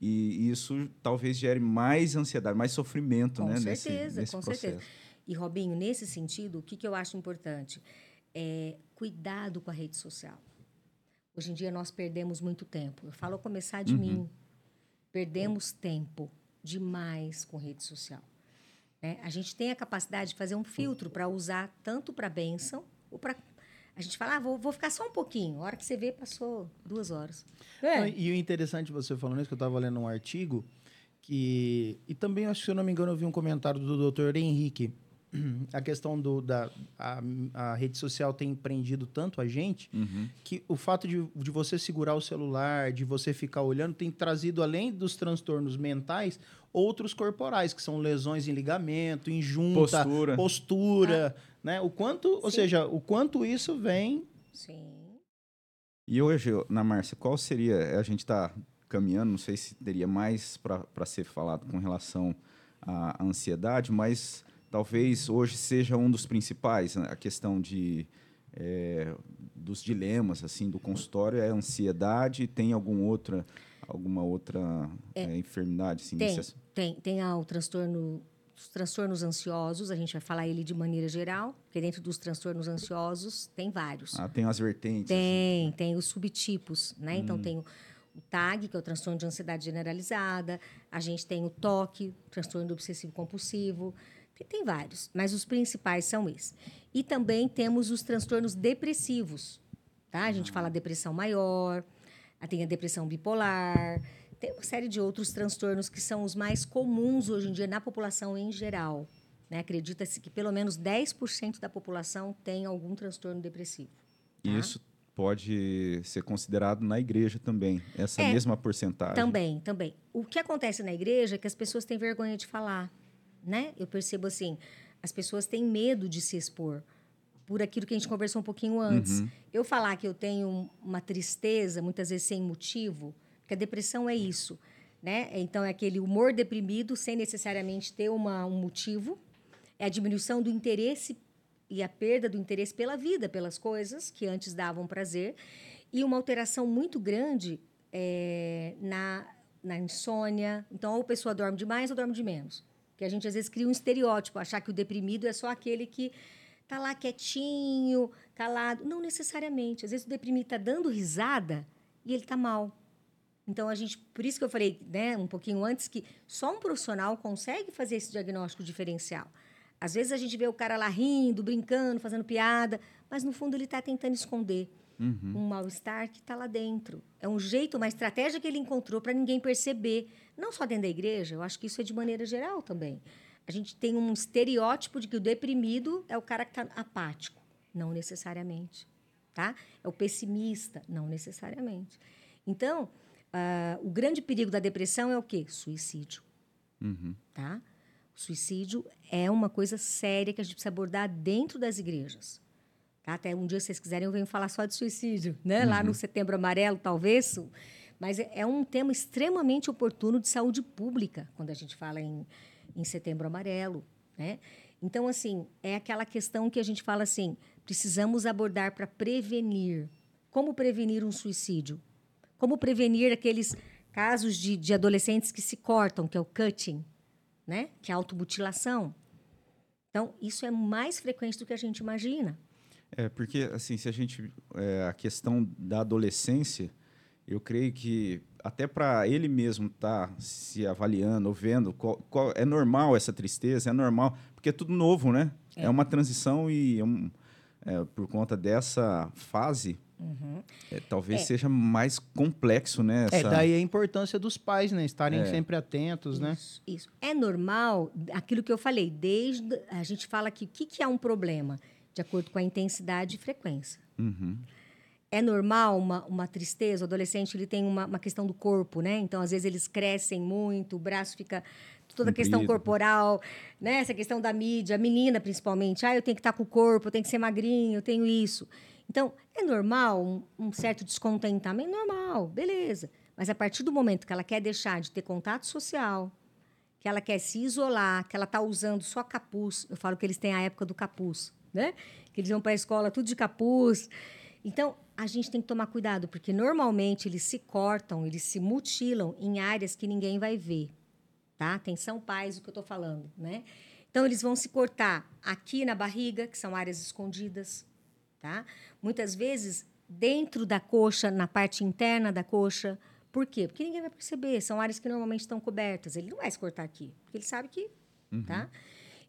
E isso talvez gere mais ansiedade, mais sofrimento, com né? Certeza, nesse, nesse com processo. certeza. E, Robinho, nesse sentido, o que, que eu acho importante? é cuidado com a rede social. Hoje em dia nós perdemos muito tempo. Eu falo começar de uhum. mim. Perdemos tempo demais com rede social. Né? A gente tem a capacidade de fazer um filtro para usar tanto para bênção ou para a gente fala, ah, vou, vou ficar só um pouquinho. A hora que você vê, passou duas horas. É. E o interessante você falando isso, que eu estava lendo um artigo, que. E também, acho que, se eu não me engano, eu vi um comentário do doutor Henrique. A questão do, da a, a rede social tem prendido tanto a gente uhum. que o fato de, de você segurar o celular, de você ficar olhando, tem trazido, além dos transtornos mentais, outros corporais, que são lesões em ligamento, em junta, postura, postura ah. Né? O quanto, Sim. ou seja, o quanto isso vem. Sim. E hoje, na Márcia, qual seria? A gente está caminhando, não sei se teria mais para ser falado com relação à ansiedade, mas talvez hoje seja um dos principais, né? a questão de é, dos dilemas assim do consultório é a ansiedade, tem algum outra alguma outra é, é, enfermidade assim, tem, tem tem ah, o transtorno os transtornos ansiosos, a gente vai falar ele de maneira geral, porque dentro dos transtornos ansiosos tem vários. Ah, tem as vertentes. Tem, assim. tem os subtipos, né? Então, hum. Então tem o, o TAG, que é o transtorno de ansiedade generalizada, a gente tem o TOC, transtorno obsessivo compulsivo, tem, tem vários, mas os principais são esses. E também temos os transtornos depressivos, tá? A gente fala depressão maior, tem a depressão bipolar, tem uma série de outros transtornos que são os mais comuns hoje em dia na população em geral. Né? Acredita-se que pelo menos 10% da população tem algum transtorno depressivo. Tá? Isso pode ser considerado na igreja também, essa é, mesma porcentagem. Também, também. O que acontece na igreja é que as pessoas têm vergonha de falar, né? Eu percebo assim, as pessoas têm medo de se expor por aquilo que a gente conversou um pouquinho antes. Uhum. Eu falar que eu tenho uma tristeza, muitas vezes sem motivo, porque a depressão é isso, né? Então é aquele humor deprimido sem necessariamente ter uma, um motivo, é a diminuição do interesse e a perda do interesse pela vida, pelas coisas que antes davam prazer, e uma alteração muito grande é, na, na insônia. Então, ou a pessoa dorme demais ou dorme de menos. Que a gente às vezes cria um estereótipo, achar que o deprimido é só aquele que tá lá quietinho, calado. Não necessariamente. Às vezes o deprimido está dando risada e ele está mal. Então a gente, por isso que eu falei, né, um pouquinho antes que só um profissional consegue fazer esse diagnóstico diferencial. Às vezes a gente vê o cara lá rindo, brincando, fazendo piada, mas no fundo ele está tentando esconder uhum. um mal-estar que está lá dentro. É um jeito, uma estratégia que ele encontrou para ninguém perceber. Não só dentro da igreja, eu acho que isso é de maneira geral também. A gente tem um estereótipo de que o deprimido é o cara que está apático. Não necessariamente. Tá? É o pessimista. Não necessariamente. Então, uh, o grande perigo da depressão é o quê? Suicídio. Uhum. Tá? Suicídio é uma coisa séria que a gente precisa abordar dentro das igrejas. Tá? Até um dia, se vocês quiserem, eu venho falar só de suicídio, né? Uhum. Lá no Setembro Amarelo, talvez. Mas é, é um tema extremamente oportuno de saúde pública, quando a gente fala em, em Setembro Amarelo, né? Então, assim, é aquela questão que a gente fala assim, precisamos abordar para prevenir. Como prevenir um suicídio? Como prevenir aqueles casos de, de adolescentes que se cortam, que é o cutting, né? Que é a automutilação. Então, isso é mais frequente do que a gente imagina. É, porque, assim, se a gente... É, a questão da adolescência, eu creio que até para ele mesmo estar tá se avaliando, vendo, qual, qual, é normal essa tristeza, é normal, porque é tudo novo, né? É, é uma transição e é um, é, por conta dessa fase, Uhum. É, talvez é. seja mais complexo, né? É, essa... É, daí a importância dos pais, né? Estarem é. sempre atentos, né? isso, né? Isso. É normal, aquilo que eu falei, desde. A gente fala que o que, que é um problema? De acordo com a intensidade e frequência. Uhum. É normal uma, uma tristeza? O adolescente ele tem uma, uma questão do corpo, né? Então, às vezes, eles crescem muito, o braço fica toda a questão corporal, né? Essa questão da mídia, a menina principalmente. Ah, eu tenho que estar com o corpo, eu tenho que ser magrinho, eu tenho isso. Então, é normal um, um certo descontentamento? Normal, beleza. Mas a partir do momento que ela quer deixar de ter contato social, que ela quer se isolar, que ela está usando só capuz, eu falo que eles têm a época do capuz, né? Que eles vão para a escola tudo de capuz. Então, a gente tem que tomar cuidado, porque normalmente eles se cortam, eles se mutilam em áreas que ninguém vai ver. Tá? Atenção, pais, o que eu estou falando, né? Então, eles vão se cortar aqui na barriga, que são áreas escondidas, tá? Muitas vezes dentro da coxa, na parte interna da coxa. Por quê? Porque ninguém vai perceber. São áreas que normalmente estão cobertas. Ele não vai se cortar aqui, porque ele sabe que, uhum. tá?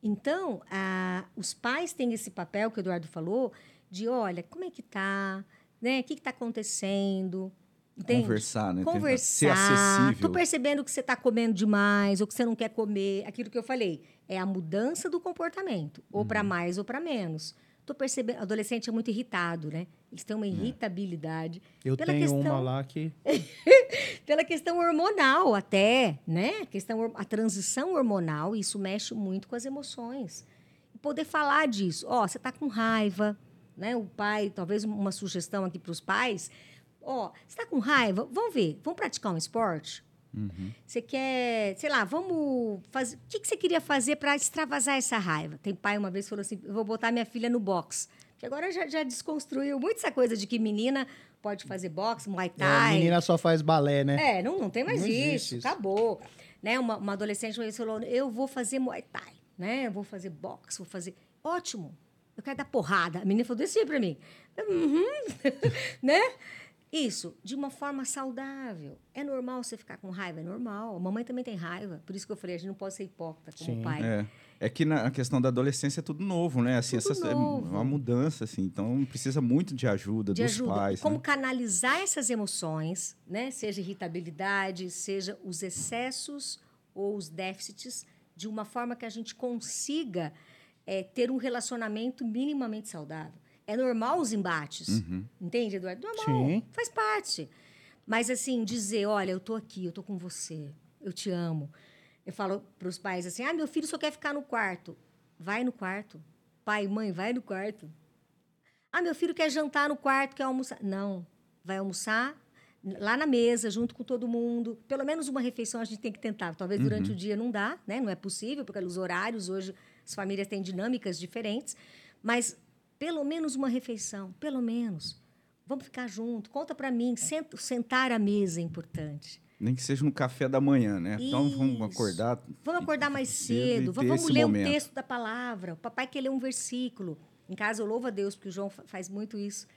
Então, a, os pais têm esse papel que o Eduardo falou de, olha, como é que tá, né? O que está acontecendo? Entende? Conversar, né? Conversar. Ser acessível. Tô percebendo que você está comendo demais ou que você não quer comer. Aquilo que eu falei é a mudança do comportamento, ou uhum. para mais ou para menos. Tô percebendo, adolescente é muito irritado, né? Eles têm uma é. irritabilidade. Eu tenho questão, uma lá que pela questão hormonal até, né? A questão a transição hormonal, isso mexe muito com as emoções. E poder falar disso, ó, oh, você está com raiva, né? O pai, talvez uma sugestão aqui para os pais, ó, oh, você está com raiva? Vamos ver, vamos praticar um esporte? Uhum. Você quer, sei lá, vamos fazer. O que, que você queria fazer para extravasar essa raiva? Tem pai uma vez falou assim: vou botar minha filha no box. Que agora já, já desconstruiu muito essa coisa de que menina pode fazer boxe, muay thai. É, menina só faz balé, né? É, não, não tem mais não isso, isso, acabou. Né? Uma, uma adolescente uma vez falou: eu vou fazer muay thai, né? Eu vou fazer boxe, vou fazer. Ótimo! Eu quero dar porrada. A menina falou desse para mim. Uhum. né? Isso, de uma forma saudável. É normal você ficar com raiva? É normal. A mamãe também tem raiva. Por isso que eu falei, a gente não pode ser hipócrita como Sim, pai. É. é que na questão da adolescência é tudo novo, né? Assim, tudo essa, novo. É uma mudança, assim. Então, precisa muito de ajuda de dos ajuda. pais. Como né? canalizar essas emoções, né? Seja irritabilidade, seja os excessos ou os déficits, de uma forma que a gente consiga é, ter um relacionamento minimamente saudável. É normal os embates. Uhum. Entende, Eduardo? Normal. Sim. Faz parte. Mas, assim, dizer: olha, eu tô aqui, eu tô com você, eu te amo. Eu falo para os pais assim: ah, meu filho só quer ficar no quarto. Vai no quarto. Pai, mãe, vai no quarto. Ah, meu filho quer jantar no quarto, quer almoçar. Não. Vai almoçar lá na mesa, junto com todo mundo. Pelo menos uma refeição a gente tem que tentar. Talvez durante uhum. o dia não dá, né? Não é possível, porque os horários hoje as famílias têm dinâmicas diferentes. Mas pelo menos uma refeição, pelo menos. Vamos ficar junto. Conta para mim. sentar à mesa é importante. Nem que seja no café da manhã, né? Isso. Então vamos acordar. Vamos acordar mais cedo. Vamos ler momento. um texto da palavra. O papai quer ler um versículo. Em casa eu louvo a Deus, porque o João faz muito isso.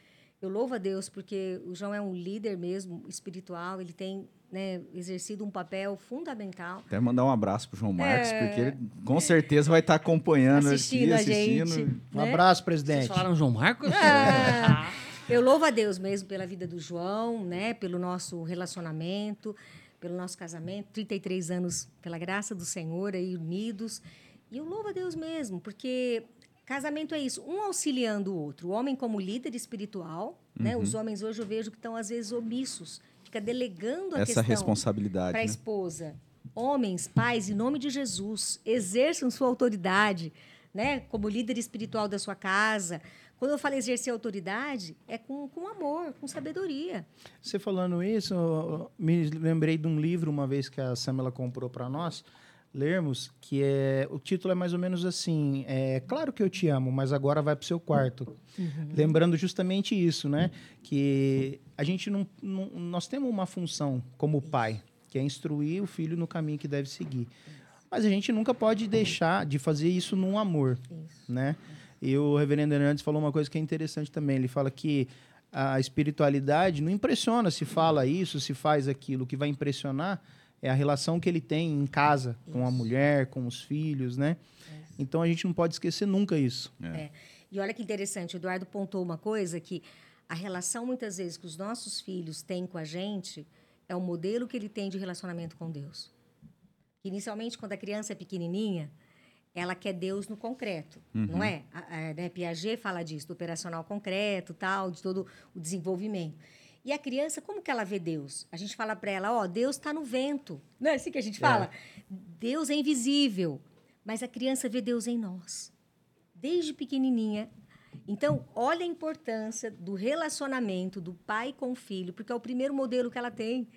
Eu louvo a Deus, porque o João é um líder mesmo espiritual. Ele tem né, exercido um papel fundamental. Até mandar um abraço para o João Marcos, é... porque ele com certeza vai estar tá acompanhando assistindo aqui, assistindo. Gente, um né? abraço, presidente. Vocês falaram João Marcos? É... Eu louvo a Deus mesmo pela vida do João, né, pelo nosso relacionamento, pelo nosso casamento, 33 anos pela graça do Senhor aí unidos. E eu louvo a Deus mesmo, porque casamento é isso, um auxiliando o outro. O homem como líder espiritual, né? uhum. né? Os homens hoje eu vejo que estão às vezes omissos fica delegando a essa questão responsabilidade para a né? esposa. Homens, pais, em nome de Jesus, exerçam sua autoridade, né? Como líder espiritual da sua casa. Quando eu falo exercer autoridade, é com, com amor, com sabedoria. Você falando isso, me lembrei de um livro uma vez que a Samela comprou para nós lermos, que é o título é mais ou menos assim, é claro que eu te amo, mas agora vai para o seu quarto, uhum. lembrando justamente isso, né? Que a gente não, não, nós temos uma função como pai, que é instruir o filho no caminho que deve seguir, mas a gente nunca pode deixar de fazer isso num amor, isso. né? E o Reverendo Hernandes falou uma coisa que é interessante também. Ele fala que a espiritualidade não impressiona se fala isso, se faz aquilo. O que vai impressionar é a relação que ele tem em casa isso. com a mulher, com os filhos, né? É. Então a gente não pode esquecer nunca isso. É. é. E olha que interessante, o Eduardo pontou uma coisa que a relação muitas vezes que os nossos filhos têm com a gente é o modelo que ele tem de relacionamento com Deus. Inicialmente, quando a criança é pequenininha, ela quer Deus no concreto, uhum. não é? A, a, né, Piaget fala disso, do operacional concreto, tal, de todo o desenvolvimento. E a criança, como que ela vê Deus? A gente fala para ela, ó, oh, Deus está no vento. Não é assim que a gente fala? É. Deus é invisível, mas a criança vê Deus em nós. Desde pequenininha. Então, olha a importância do relacionamento do pai com o filho, porque é o primeiro modelo que ela tem.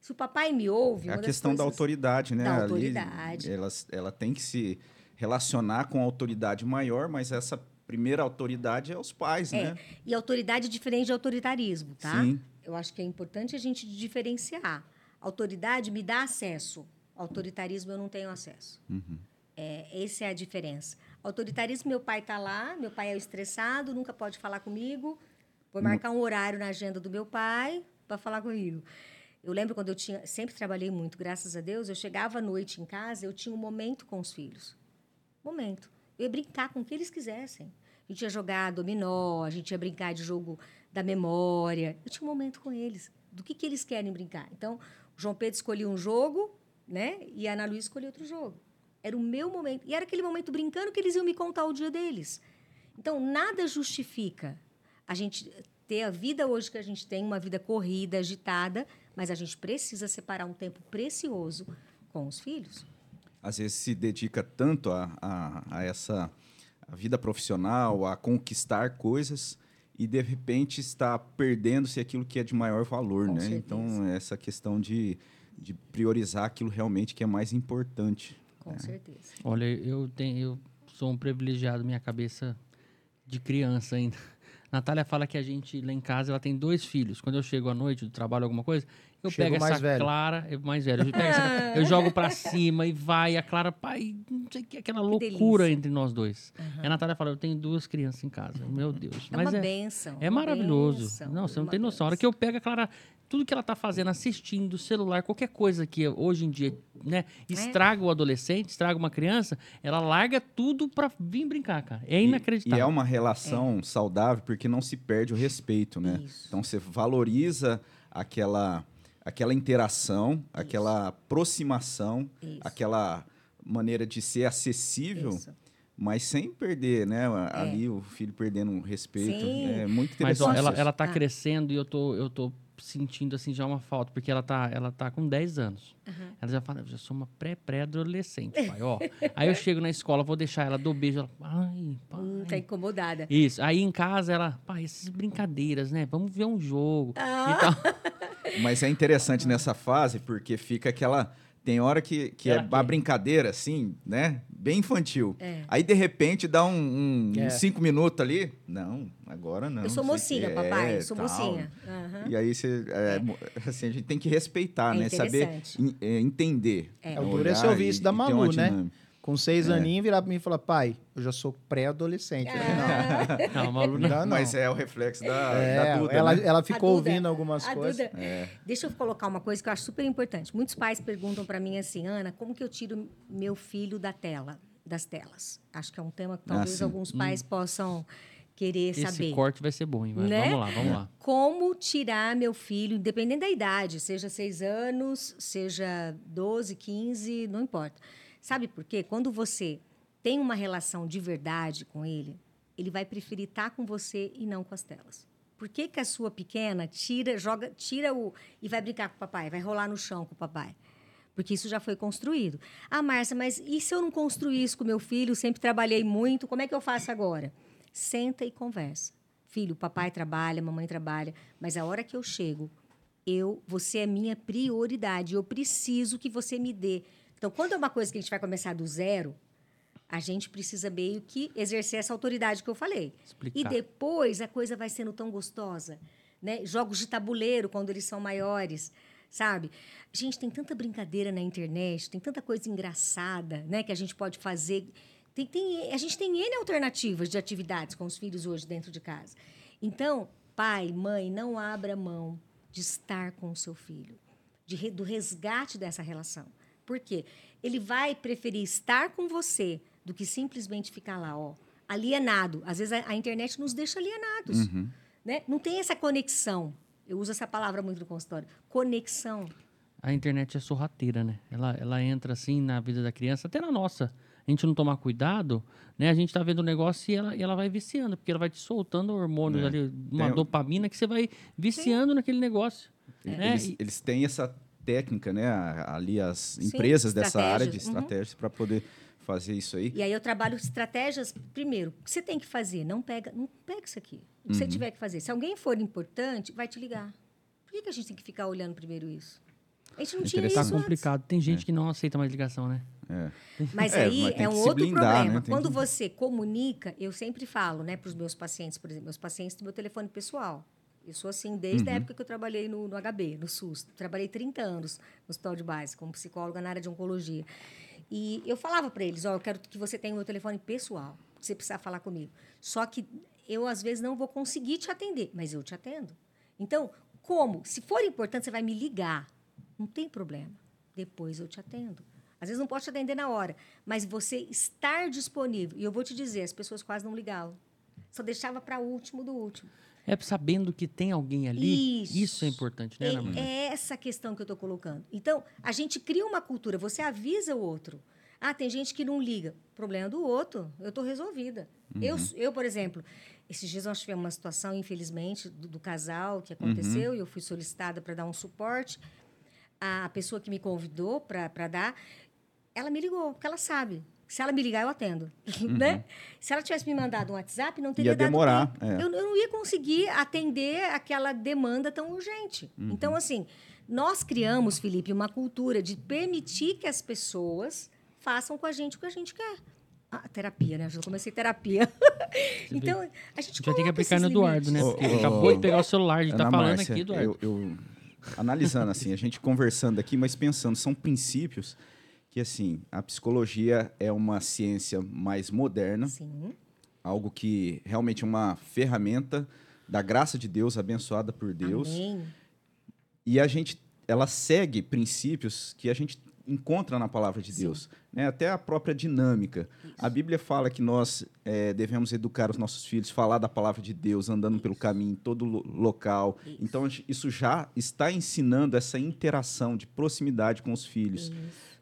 Se o papai me ouve... É a questão coisas... da autoridade, né? Da autoridade. Ali, ela, ela tem que se relacionar com a autoridade maior, mas essa primeira autoridade é os pais, é, né? E autoridade é diferente de autoritarismo, tá? Sim. Eu acho que é importante a gente diferenciar. Autoridade me dá acesso. Autoritarismo eu não tenho acesso. Uhum. É, essa é a diferença. Autoritarismo, meu pai está lá, meu pai é estressado, nunca pode falar comigo. Vou marcar um horário na agenda do meu pai para falar comigo. Eu lembro quando eu tinha, sempre trabalhei muito, graças a Deus, eu chegava à noite em casa, eu tinha um momento com os filhos. Momento. Eu ia brincar com o que eles quisessem. A gente ia jogar dominó, a gente ia brincar de jogo da memória. Eu tinha um momento com eles, do que, que eles querem brincar. Então, o João Pedro escolhia um jogo, né? E a Ana Luísa escolhia outro jogo. Era o meu momento. E era aquele momento brincando que eles iam me contar o dia deles. Então, nada justifica a gente ter a vida hoje que a gente tem, uma vida corrida, agitada, mas a gente precisa separar um tempo precioso com os filhos. Às vezes se dedica tanto a, a, a essa a vida profissional, a conquistar coisas e de repente está perdendo-se aquilo que é de maior valor, com né? Certeza. Então essa questão de, de priorizar aquilo realmente que é mais importante. Com né? certeza. Olha, eu tenho, eu sou um privilegiado, minha cabeça de criança ainda. Natália fala que a gente lá em casa ela tem dois filhos. Quando eu chego à noite do trabalho, alguma coisa, eu Chego pego essa velho. Clara, eu mais velho, eu, essa, eu jogo para cima e vai, a Clara, pai, não sei o que, aquela que loucura delícia. entre nós dois. Uhum. E a Natália fala, eu tenho duas crianças em casa. Meu Deus. É Mas uma é, benção. É maravilhoso. Benção, não, você não tem noção. A hora que eu pego a Clara, tudo que ela tá fazendo, assistindo, celular, qualquer coisa que hoje em dia, né, estraga é. o adolescente, estraga uma criança, ela larga tudo para vir brincar, cara. É inacreditável. E, e é uma relação é. saudável porque não se perde o respeito, né? Isso. Então você valoriza aquela aquela interação, Isso. aquela aproximação, Isso. aquela maneira de ser acessível. Isso. Mas sem perder, né? É. Ali o filho perdendo um respeito. Sim. É muito interessante. Mas ó, ela, ela tá ah. crescendo e eu tô, eu tô sentindo assim já uma falta, porque ela tá, ela tá com 10 anos. Uhum. Ela já fala, eu já sou uma pré-pré-adolescente, pai, ó. aí eu chego na escola, vou deixar ela, dou beijo, ela, ai, pai. Hum, tá incomodada. Isso. Aí em casa ela, pai, essas brincadeiras, né? Vamos ver um jogo. Ah. Mas é interessante nessa fase, porque fica aquela. Tem hora que, que é uma brincadeira, assim, né? Bem infantil. É. Aí, de repente, dá um, um é. cinco minutos ali. Não, agora não. Eu sou mocinha, papai. É, eu sou tal. mocinha. Uhum. E aí, você, é, é. assim, a gente tem que respeitar, né? Saber entender. É, o duro é se ouvir isso da Malu, né? Com seis é. aninhos, virar para mim e falar, pai, eu já sou pré-adolescente. É. Não, não, Malu não. não. Mas é o reflexo da, é, da Duda, ela, né? ela ficou ouvindo algumas a coisas. Duda, é. Deixa eu colocar uma coisa que eu acho super importante. Muitos pais perguntam para mim assim, Ana, como que eu tiro meu filho da tela, das telas? Acho que é um tema que talvez ah, alguns pais hum. possam querer Esse saber. Esse corte vai ser bom, hein? Né? Vamos lá, vamos lá. Como tirar meu filho, independente da idade, seja seis anos, seja 12, 15, não importa Sabe por quê? Quando você tem uma relação de verdade com ele, ele vai preferir estar com você e não com as telas. Por que, que a sua pequena tira, joga, tira o e vai brincar com o papai, vai rolar no chão com o papai? Porque isso já foi construído. Ah, Márcia, mas e se eu não construir isso com meu filho? Sempre trabalhei muito, como é que eu faço agora? Senta e conversa. Filho, papai trabalha, mamãe trabalha, mas a hora que eu chego, eu, você é minha prioridade. Eu preciso que você me dê então, quando é uma coisa que a gente vai começar do zero, a gente precisa meio que exercer essa autoridade que eu falei. Explicar. E depois a coisa vai sendo tão gostosa. Né? Jogos de tabuleiro, quando eles são maiores, sabe? Gente, tem tanta brincadeira na internet, tem tanta coisa engraçada né, que a gente pode fazer. Tem, tem, a gente tem N alternativas de atividades com os filhos hoje dentro de casa. Então, pai, mãe, não abra mão de estar com o seu filho, de, do resgate dessa relação. Por quê? Ele vai preferir estar com você do que simplesmente ficar lá, ó, alienado. Às vezes a, a internet nos deixa alienados. Uhum. Né? Não tem essa conexão. Eu uso essa palavra muito no consultório. Conexão. A internet é sorrateira, né? Ela, ela entra assim na vida da criança, até na nossa. A gente não tomar cuidado, né? A gente tá vendo o negócio e ela, e ela vai viciando, porque ela vai te soltando hormônios é. ali, uma Tem... dopamina que você vai viciando Sim. naquele negócio. É. Né? Eles, eles têm essa técnica, né? Ali as empresas Sim, dessa área de estratégias uhum. para poder fazer isso aí. E aí eu trabalho estratégias primeiro. O que você tem que fazer? Não pega, não pega isso aqui. O que uhum. você tiver que fazer. Se alguém for importante, vai te ligar. Por que, que a gente tem que ficar olhando primeiro isso? A gente não tinha isso. Tá complicado. Tem gente é. que não aceita mais ligação, né? É. Mas é, aí mas é um outro blindar, problema. Né? Quando que... você comunica, eu sempre falo, né, para os meus pacientes, por exemplo, meus pacientes têm meu telefone pessoal. Eu sou assim desde uhum. a época que eu trabalhei no, no HB, no SUS. Trabalhei 30 anos no hospital de base, como psicóloga na área de oncologia. E eu falava para eles: Ó, oh, eu quero que você tenha o meu telefone pessoal, se você precisar falar comigo. Só que eu, às vezes, não vou conseguir te atender, mas eu te atendo. Então, como? Se for importante, você vai me ligar. Não tem problema. Depois eu te atendo. Às vezes não posso te atender na hora, mas você estar disponível. E eu vou te dizer, as pessoas quase não ligavam. Só deixava para o último do último. É sabendo que tem alguém ali. Isso, isso é importante, né, Ana? É, é essa questão que eu estou colocando. Então, a gente cria uma cultura, você avisa o outro. Ah, tem gente que não liga. Problema do outro, eu estou resolvida. Uhum. Eu, eu, por exemplo, esses dias nós tivemos uma situação, infelizmente, do, do casal que aconteceu uhum. e eu fui solicitada para dar um suporte. A pessoa que me convidou para dar, ela me ligou, porque ela sabe se ela me ligar, eu atendo. Uhum. Né? Se ela tivesse me mandado um WhatsApp, não teria ia dado demorar. É. Eu, eu, não ia conseguir atender aquela demanda tão urgente. Uhum. Então, assim, nós criamos, Felipe, uma cultura de permitir que as pessoas façam com a gente o que a gente quer. Ah, terapia, né? Eu já comecei terapia. então, a gente Já tem que aplicar no Eduardo, né? Porque ele acabou de pegar o celular, a gente está falando Márcia, aqui, Eduardo. Eu, eu, analisando, assim, a gente conversando aqui, mas pensando, são princípios que assim a psicologia é uma ciência mais moderna, Sim. algo que realmente é uma ferramenta da graça de Deus, abençoada por Deus. Amém. E a gente, ela segue princípios que a gente encontra na palavra de Deus, né? até a própria dinâmica. Isso. A Bíblia fala que nós é, devemos educar os nossos filhos, falar da palavra de Deus, andando isso. pelo caminho, em todo local. Isso. Então, isso já está ensinando essa interação de proximidade com os filhos.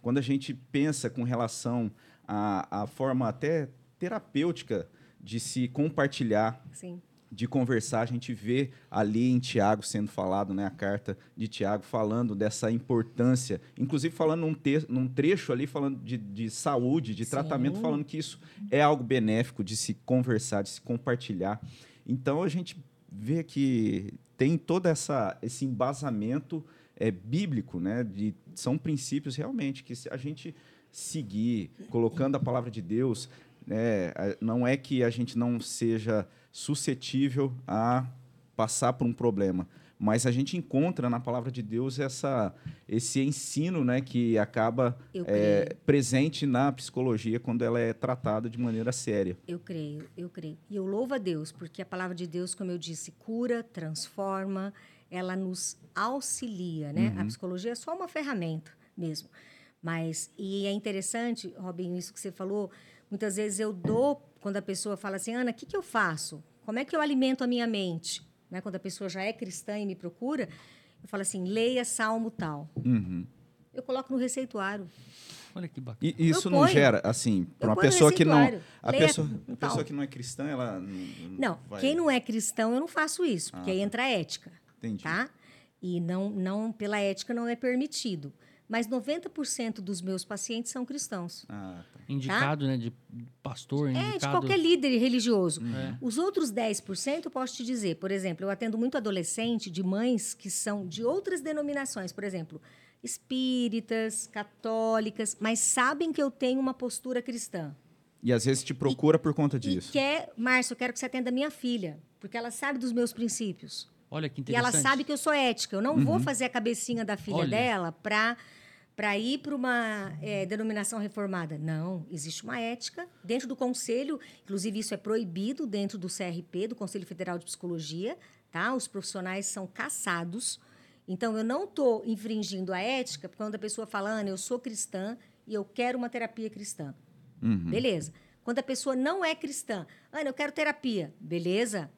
Quando a gente pensa com relação à, à forma até terapêutica de se compartilhar, Sim. de conversar, a gente vê ali em Tiago sendo falado, né, a carta de Tiago falando dessa importância, inclusive falando num, te, num trecho ali, falando de, de saúde, de Sim. tratamento, falando que isso é algo benéfico de se conversar, de se compartilhar. Então a gente vê que tem todo essa, esse embasamento é, bíblico, né? De, são princípios realmente que se a gente seguir, colocando a palavra de Deus, né, não é que a gente não seja suscetível a passar por um problema, mas a gente encontra na palavra de Deus essa, esse ensino né, que acaba é, presente na psicologia quando ela é tratada de maneira séria. Eu creio, eu creio. E eu louvo a Deus, porque a palavra de Deus, como eu disse, cura, transforma, ela nos auxilia, né? Uhum. A psicologia é só uma ferramenta mesmo. Mas, e é interessante, Robinho, isso que você falou, muitas vezes eu dou, quando a pessoa fala assim, Ana, o que, que eu faço? Como é que eu alimento a minha mente? Né? Quando a pessoa já é cristã e me procura, eu falo assim, leia Salmo tal. Uhum. Eu coloco no receituário. Olha que bacana. E isso não gera, assim, para uma pessoa que não. A pessoa, a pessoa que não é cristã, ela. Não, não vai... quem não é cristão, eu não faço isso, porque ah, aí tá. entra a ética. Entendi. Tá? E não, não, pela ética não é permitido. Mas 90% dos meus pacientes são cristãos. Ah, tá. Indicado, tá? né? De pastor, indicado... É, de qualquer líder religioso. É. Os outros 10%, eu posso te dizer, por exemplo, eu atendo muito adolescente de mães que são de outras denominações, por exemplo, espíritas, católicas, mas sabem que eu tenho uma postura cristã. E às vezes te procura e, por conta disso. E quer, Márcio, eu quero que você atenda a minha filha, porque ela sabe dos meus princípios. Olha que interessante. E ela sabe que eu sou ética. Eu não uhum. vou fazer a cabecinha da filha Olha. dela para para ir para uma é, denominação reformada. Não, existe uma ética dentro do conselho, inclusive isso é proibido dentro do CRP, do Conselho Federal de Psicologia, tá? Os profissionais são caçados. Então eu não estou infringindo a ética quando a pessoa fala, Ana, eu sou cristã e eu quero uma terapia cristã. Uhum. Beleza. Quando a pessoa não é cristã, Ana, eu quero terapia. Beleza?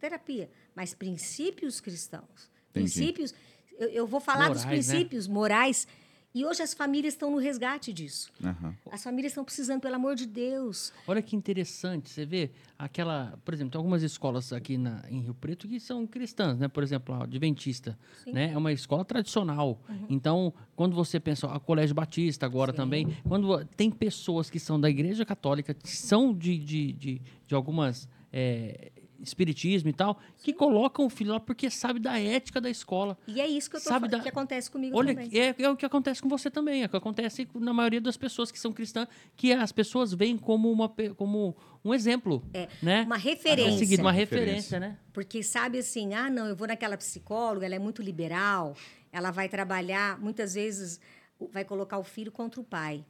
Terapia mas princípios cristãos. Entendi. Princípios. Eu, eu, vou falar morais, dos né? princípios né? morais. E hoje as famílias estão no resgate disso. Uhum. As famílias estão precisando, pelo amor de Deus. Olha que interessante, você vê aquela, por exemplo, tem algumas escolas aqui na, em Rio Preto que são cristãs, né? Por exemplo, a Adventista, Sim. né? É uma escola tradicional. Uhum. Então, quando você pensa, a Colégio Batista agora Sim. também, quando tem pessoas que são da Igreja Católica, que são de, de, de, de algumas é, espiritismo e tal, que colocam o filho lá porque sabe da ética da escola. E é isso que eu tô sabe da... que acontece comigo Olha, também. É, é o que acontece com você também, é o que acontece na maioria das pessoas que são cristãs, que as pessoas veem como, uma, como um exemplo. É, né? uma referência. Seguido, uma referência, né? Porque sabe assim, ah, não, eu vou naquela psicóloga, ela é muito liberal, ela vai trabalhar, muitas vezes vai colocar o filho contra o pai,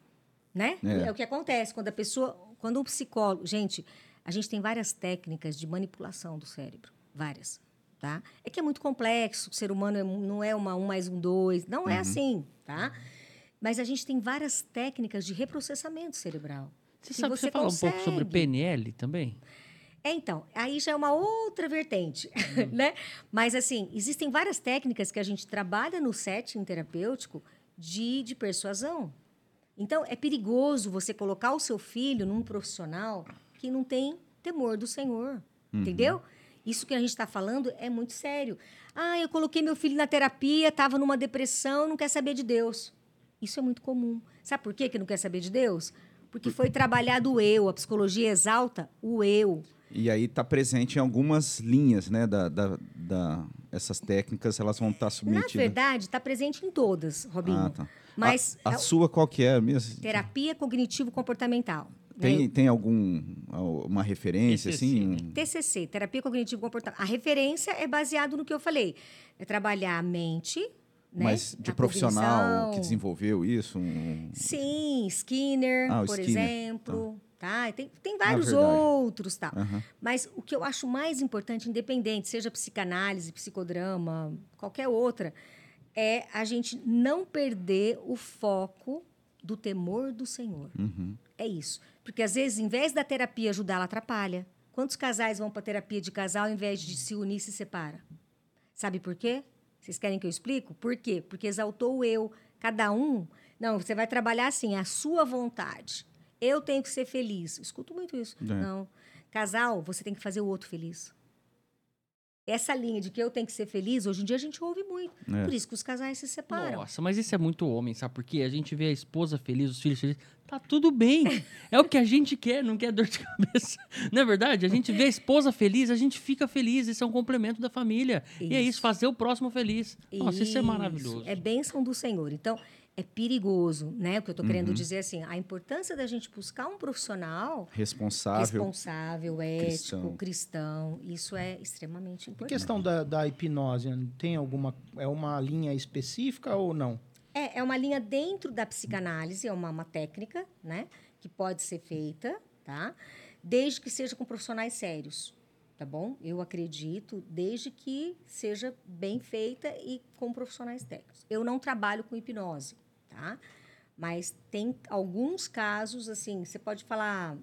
né? É, é o que acontece quando a pessoa, quando um psicólogo, gente, a gente tem várias técnicas de manipulação do cérebro, várias. Tá? É que é muito complexo, o ser humano é, não é uma um mais um dois, não é uhum. é assim, tá? Mas a gente tem várias técnicas de reprocessamento cerebral. Você sabe, você, você fala um pouco sobre PNL também? É, então, aí já é uma outra vertente, uhum. né? Mas, assim, existem várias técnicas que a gente trabalha no setting terapêutico de, de persuasão. Então, é perigoso você colocar o seu filho num profissional que não tem temor do Senhor. Uhum. Entendeu? Isso que a gente está falando é muito sério. Ah, eu coloquei meu filho na terapia, estava numa depressão, não quer saber de Deus. Isso é muito comum. Sabe por quê que não quer saber de Deus? Porque foi trabalhado o eu, a psicologia exalta o eu. E aí está presente em algumas linhas, né? Da, da, da, essas técnicas, elas vão estar tá submetidas. Na verdade, está presente em todas, Robinho. Ah, tá. Mas a, a é, sua qual que é mesmo? Terapia cognitivo-comportamental. Tem, tem algum uma referência TCC, assim? Né? TCC, terapia cognitivo comportamental. A referência é baseado no que eu falei, é trabalhar a mente, né? Mas de profissional cognição. que desenvolveu isso? Um... Sim, Skinner, ah, por Skinner. exemplo. Tá. tá? Tem, tem vários ah, outros. Tá? Uhum. Mas o que eu acho mais importante, independente, seja psicanálise, psicodrama, qualquer outra, é a gente não perder o foco do temor do Senhor. Uhum. É isso. Porque às vezes, em vez da terapia ajudar, ela atrapalha. Quantos casais vão para terapia de casal ao invés de se unir se separa? Sabe por quê? Vocês querem que eu explique? Por quê? Porque exaltou o eu. Cada um. Não, você vai trabalhar assim, a sua vontade. Eu tenho que ser feliz. Escuto muito isso. É. Não. Casal, você tem que fazer o outro feliz essa linha de que eu tenho que ser feliz, hoje em dia a gente ouve muito. É. Por isso que os casais se separam. Nossa, mas isso é muito homem, sabe por quê? A gente vê a esposa feliz, os filhos felizes. Tá tudo bem. É o que a gente quer, não quer dor de cabeça. Não é verdade? A gente vê a esposa feliz, a gente fica feliz. Isso é um complemento da família. Isso. E é isso, fazer o próximo feliz. Nossa, isso, isso é maravilhoso. É bênção do Senhor. Então, é perigoso, né? O que eu estou querendo uhum. dizer assim, a importância da gente buscar um profissional responsável, responsável, ético, cristão, cristão isso é extremamente importante. A questão da, da hipnose, tem alguma é uma linha específica ou não? É, é uma linha dentro da psicanálise, é uma, uma técnica, né, que pode ser feita, tá? Desde que seja com profissionais sérios, tá bom? Eu acredito, desde que seja bem feita e com profissionais técnicos. Eu não trabalho com hipnose, tá? Mas tem alguns casos, assim, você pode falar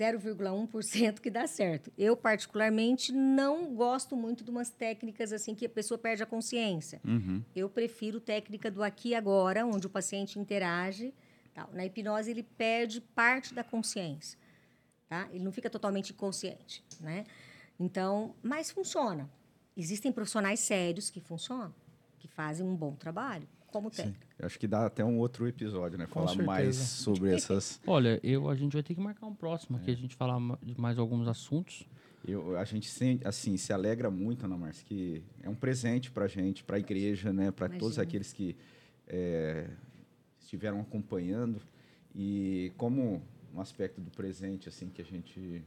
0,1% que dá certo. Eu, particularmente, não gosto muito de umas técnicas assim que a pessoa perde a consciência. Uhum. Eu prefiro técnica do aqui e agora, onde o paciente interage. Tal. Na hipnose, ele perde parte da consciência. Tá? Ele não fica totalmente inconsciente. Né? Então, mas funciona. Existem profissionais sérios que funcionam, que fazem um bom trabalho como técnica. Sim. Acho que dá até um outro episódio, né? Com falar certeza. mais sobre essas. Olha, eu, a gente vai ter que marcar um próximo é. aqui, a gente falar de mais alguns assuntos. Eu, a gente se, assim, se alegra muito, Ana Márcia, que é um presente para a gente, para a igreja, né? para todos aqueles que é, estiveram acompanhando. E como um aspecto do presente assim que a gente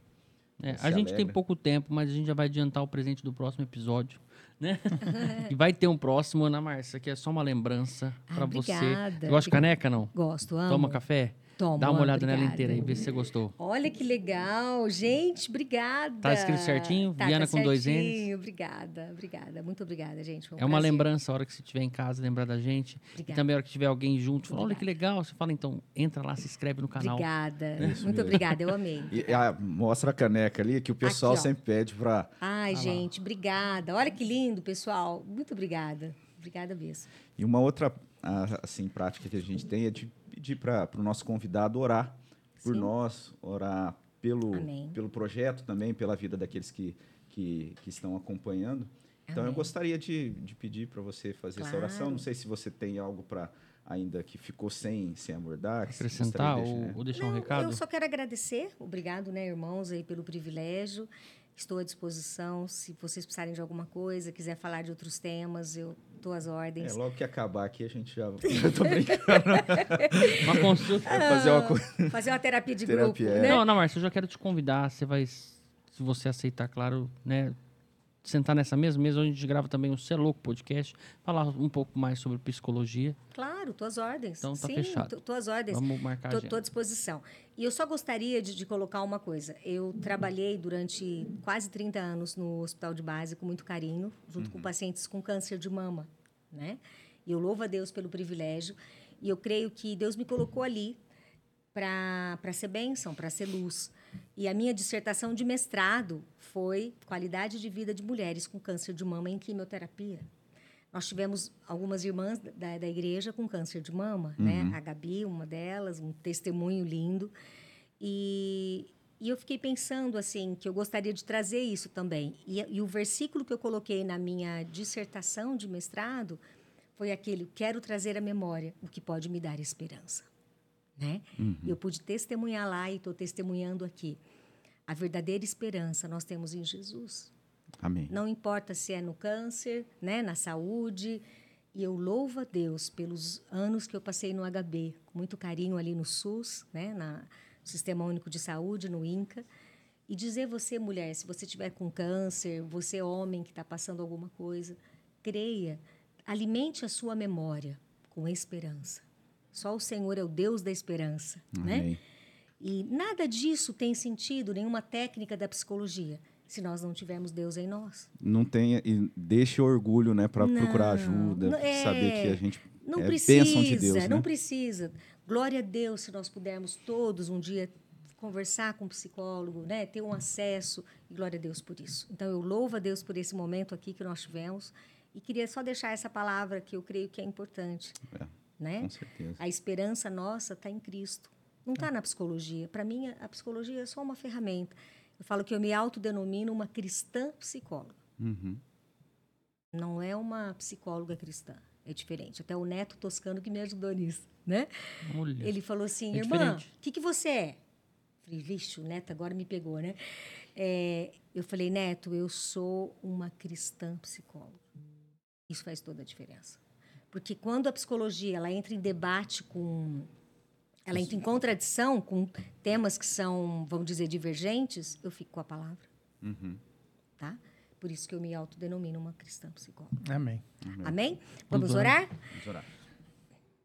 é, a gente alegra. tem pouco tempo, mas a gente já vai adiantar o presente do próximo episódio, né? e vai ter um próximo, Ana Márcia, que é só uma lembrança ah, para você. Você gosta de caneca, não? Gosto, amo. Toma café? Toma, Dá uma olhada obrigada. nela inteira aí, vê se você gostou. Olha que legal. Gente, obrigada. Tá escrito certinho? Tá, Viana tá com dois N's? Obrigada, obrigada. Muito obrigada, gente. Um é uma prazer. lembrança a hora que você estiver em casa, lembrar da gente. Obrigada. E também a hora que tiver alguém junto, fala, olha que legal. Você fala, então, entra lá, se inscreve no canal. Obrigada. É Muito mesmo. obrigada, eu amei. E, a, mostra a caneca ali, que o pessoal Aqui, sempre pede para... Ai, ah, gente, lá. obrigada. Olha que lindo, pessoal. Muito obrigada. Obrigada mesmo. E uma outra assim, prática que a gente tem é de pedir para o nosso convidado orar por Sim. nós, orar pelo, pelo projeto também, pela vida daqueles que, que, que estão acompanhando. Então, Amém. eu gostaria de, de pedir para você fazer claro. essa oração. Não sei se você tem algo para ainda que ficou sem, sem abordar. Acrescentar ou, ou, deixar Não, um recado? Eu só quero agradecer. Obrigado, né, irmãos, aí, pelo privilégio. Estou à disposição. Se vocês precisarem de alguma coisa, quiser falar de outros temas, eu estou às ordens. É, logo que acabar aqui, a gente já. Estou brincando. uma consulta. Ah, fazer, uma... fazer uma terapia de terapia, grupo. É. Né? Não, não, Márcia, eu já quero te convidar. Você vai. Se você aceitar, claro, né? Sentar nessa mesma mesa, onde a gente grava também o Cê Louco podcast, falar um pouco mais sobre psicologia. Claro, tuas ordens. Então tá Sim, fechado. Tuas ordens. Vamos marcar tô à disposição. E eu só gostaria de, de, colocar uma coisa. Eu trabalhei durante quase 30 anos no hospital de base com muito carinho, junto uhum. com pacientes com câncer de mama, né? E eu louvo a Deus pelo privilégio. E eu creio que Deus me colocou ali para ser bênção, para ser luz. E a minha dissertação de mestrado foi qualidade de vida de mulheres com câncer de mama em quimioterapia. Nós tivemos algumas irmãs da, da igreja com câncer de mama, né? uhum. né? A Gabi, uma delas, um testemunho lindo. E, e eu fiquei pensando assim que eu gostaria de trazer isso também. E, e, o versículo que eu coloquei na minha dissertação de mestrado foi aquele: quero trazer à memória o que pode me dar esperança né? Uhum. Eu pude testemunhar lá e estou testemunhando aqui. A verdadeira esperança nós temos em Jesus. Amém. Não importa se é no câncer, né, na saúde. E eu louvo a Deus pelos anos que eu passei no HB, com muito carinho ali no SUS, né, na Sistema Único de Saúde, no INCA. E dizer você, mulher, se você tiver com câncer, você homem que está passando alguma coisa, creia, alimente a sua memória com esperança. Só o Senhor é o Deus da esperança, né? Amém. né? E nada disso tem sentido, nenhuma técnica da psicologia, se nós não tivermos Deus em nós. Não tenha e deixe o orgulho, né, para procurar ajuda, é, saber que a gente não é precisa, bênção de Deus, né? Não precisa. Glória a Deus se nós pudermos todos um dia conversar com um psicólogo, né, ter um acesso e glória a Deus por isso. Então eu louvo a Deus por esse momento aqui que nós tivemos e queria só deixar essa palavra que eu creio que é importante. É né? Com certeza. A esperança nossa está em Cristo. Não está na psicologia. Para mim, a psicologia é só uma ferramenta. Eu falo que eu me autodenomino uma cristã psicóloga. Uhum. Não é uma psicóloga cristã. É diferente. Até o Neto Toscano que me ajudou nisso, né? Olha. Ele falou assim, é irmã, o que, que você é? falei, vixe, o Neto agora me pegou, né? É, eu falei, Neto, eu sou uma cristã psicóloga. Isso faz toda a diferença. Porque quando a psicologia ela entra em debate com. Ela entra em contradição com temas que são, vamos dizer, divergentes, eu fico com a palavra. Uhum. Tá? Por isso que eu me autodenomino uma cristã psicóloga. Amém. Amém? Amém? Vamos orar? Vamos orar.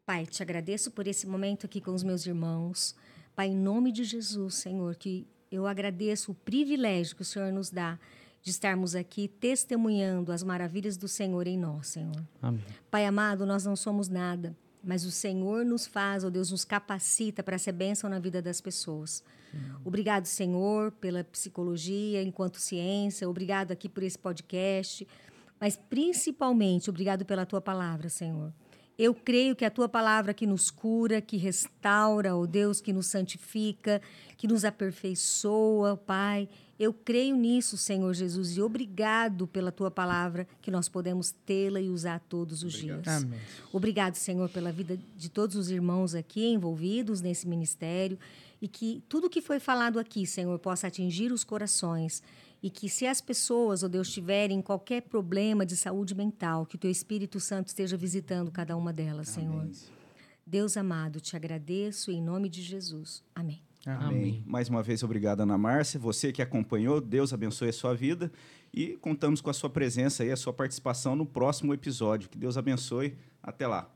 Pai, te agradeço por esse momento aqui com os meus irmãos. Pai, em nome de Jesus, Senhor, que eu agradeço o privilégio que o Senhor nos dá de estarmos aqui testemunhando as maravilhas do Senhor em nós, Senhor. Amém. Pai amado, nós não somos nada, mas o Senhor nos faz, ó oh Deus, nos capacita para ser bênção na vida das pessoas. Sim. Obrigado, Senhor, pela psicologia enquanto ciência, obrigado aqui por esse podcast, mas principalmente obrigado pela tua palavra, Senhor. Eu creio que a tua palavra que nos cura, que restaura, ó oh Deus, que nos santifica, que nos aperfeiçoa, Pai, eu creio nisso, Senhor Jesus, e obrigado pela tua palavra, que nós podemos tê-la e usar todos os obrigado. dias. Amém. Obrigado, Senhor, pela vida de todos os irmãos aqui envolvidos nesse ministério e que tudo que foi falado aqui, Senhor, possa atingir os corações e que se as pessoas, ó oh Deus, tiverem qualquer problema de saúde mental, que o teu Espírito Santo esteja visitando cada uma delas, Amém. Senhor. Deus amado, te agradeço em nome de Jesus. Amém. Amém. Amém. Mais uma vez, obrigado, Ana Márcia. Você que acompanhou, Deus abençoe a sua vida. E contamos com a sua presença e a sua participação no próximo episódio. Que Deus abençoe. Até lá.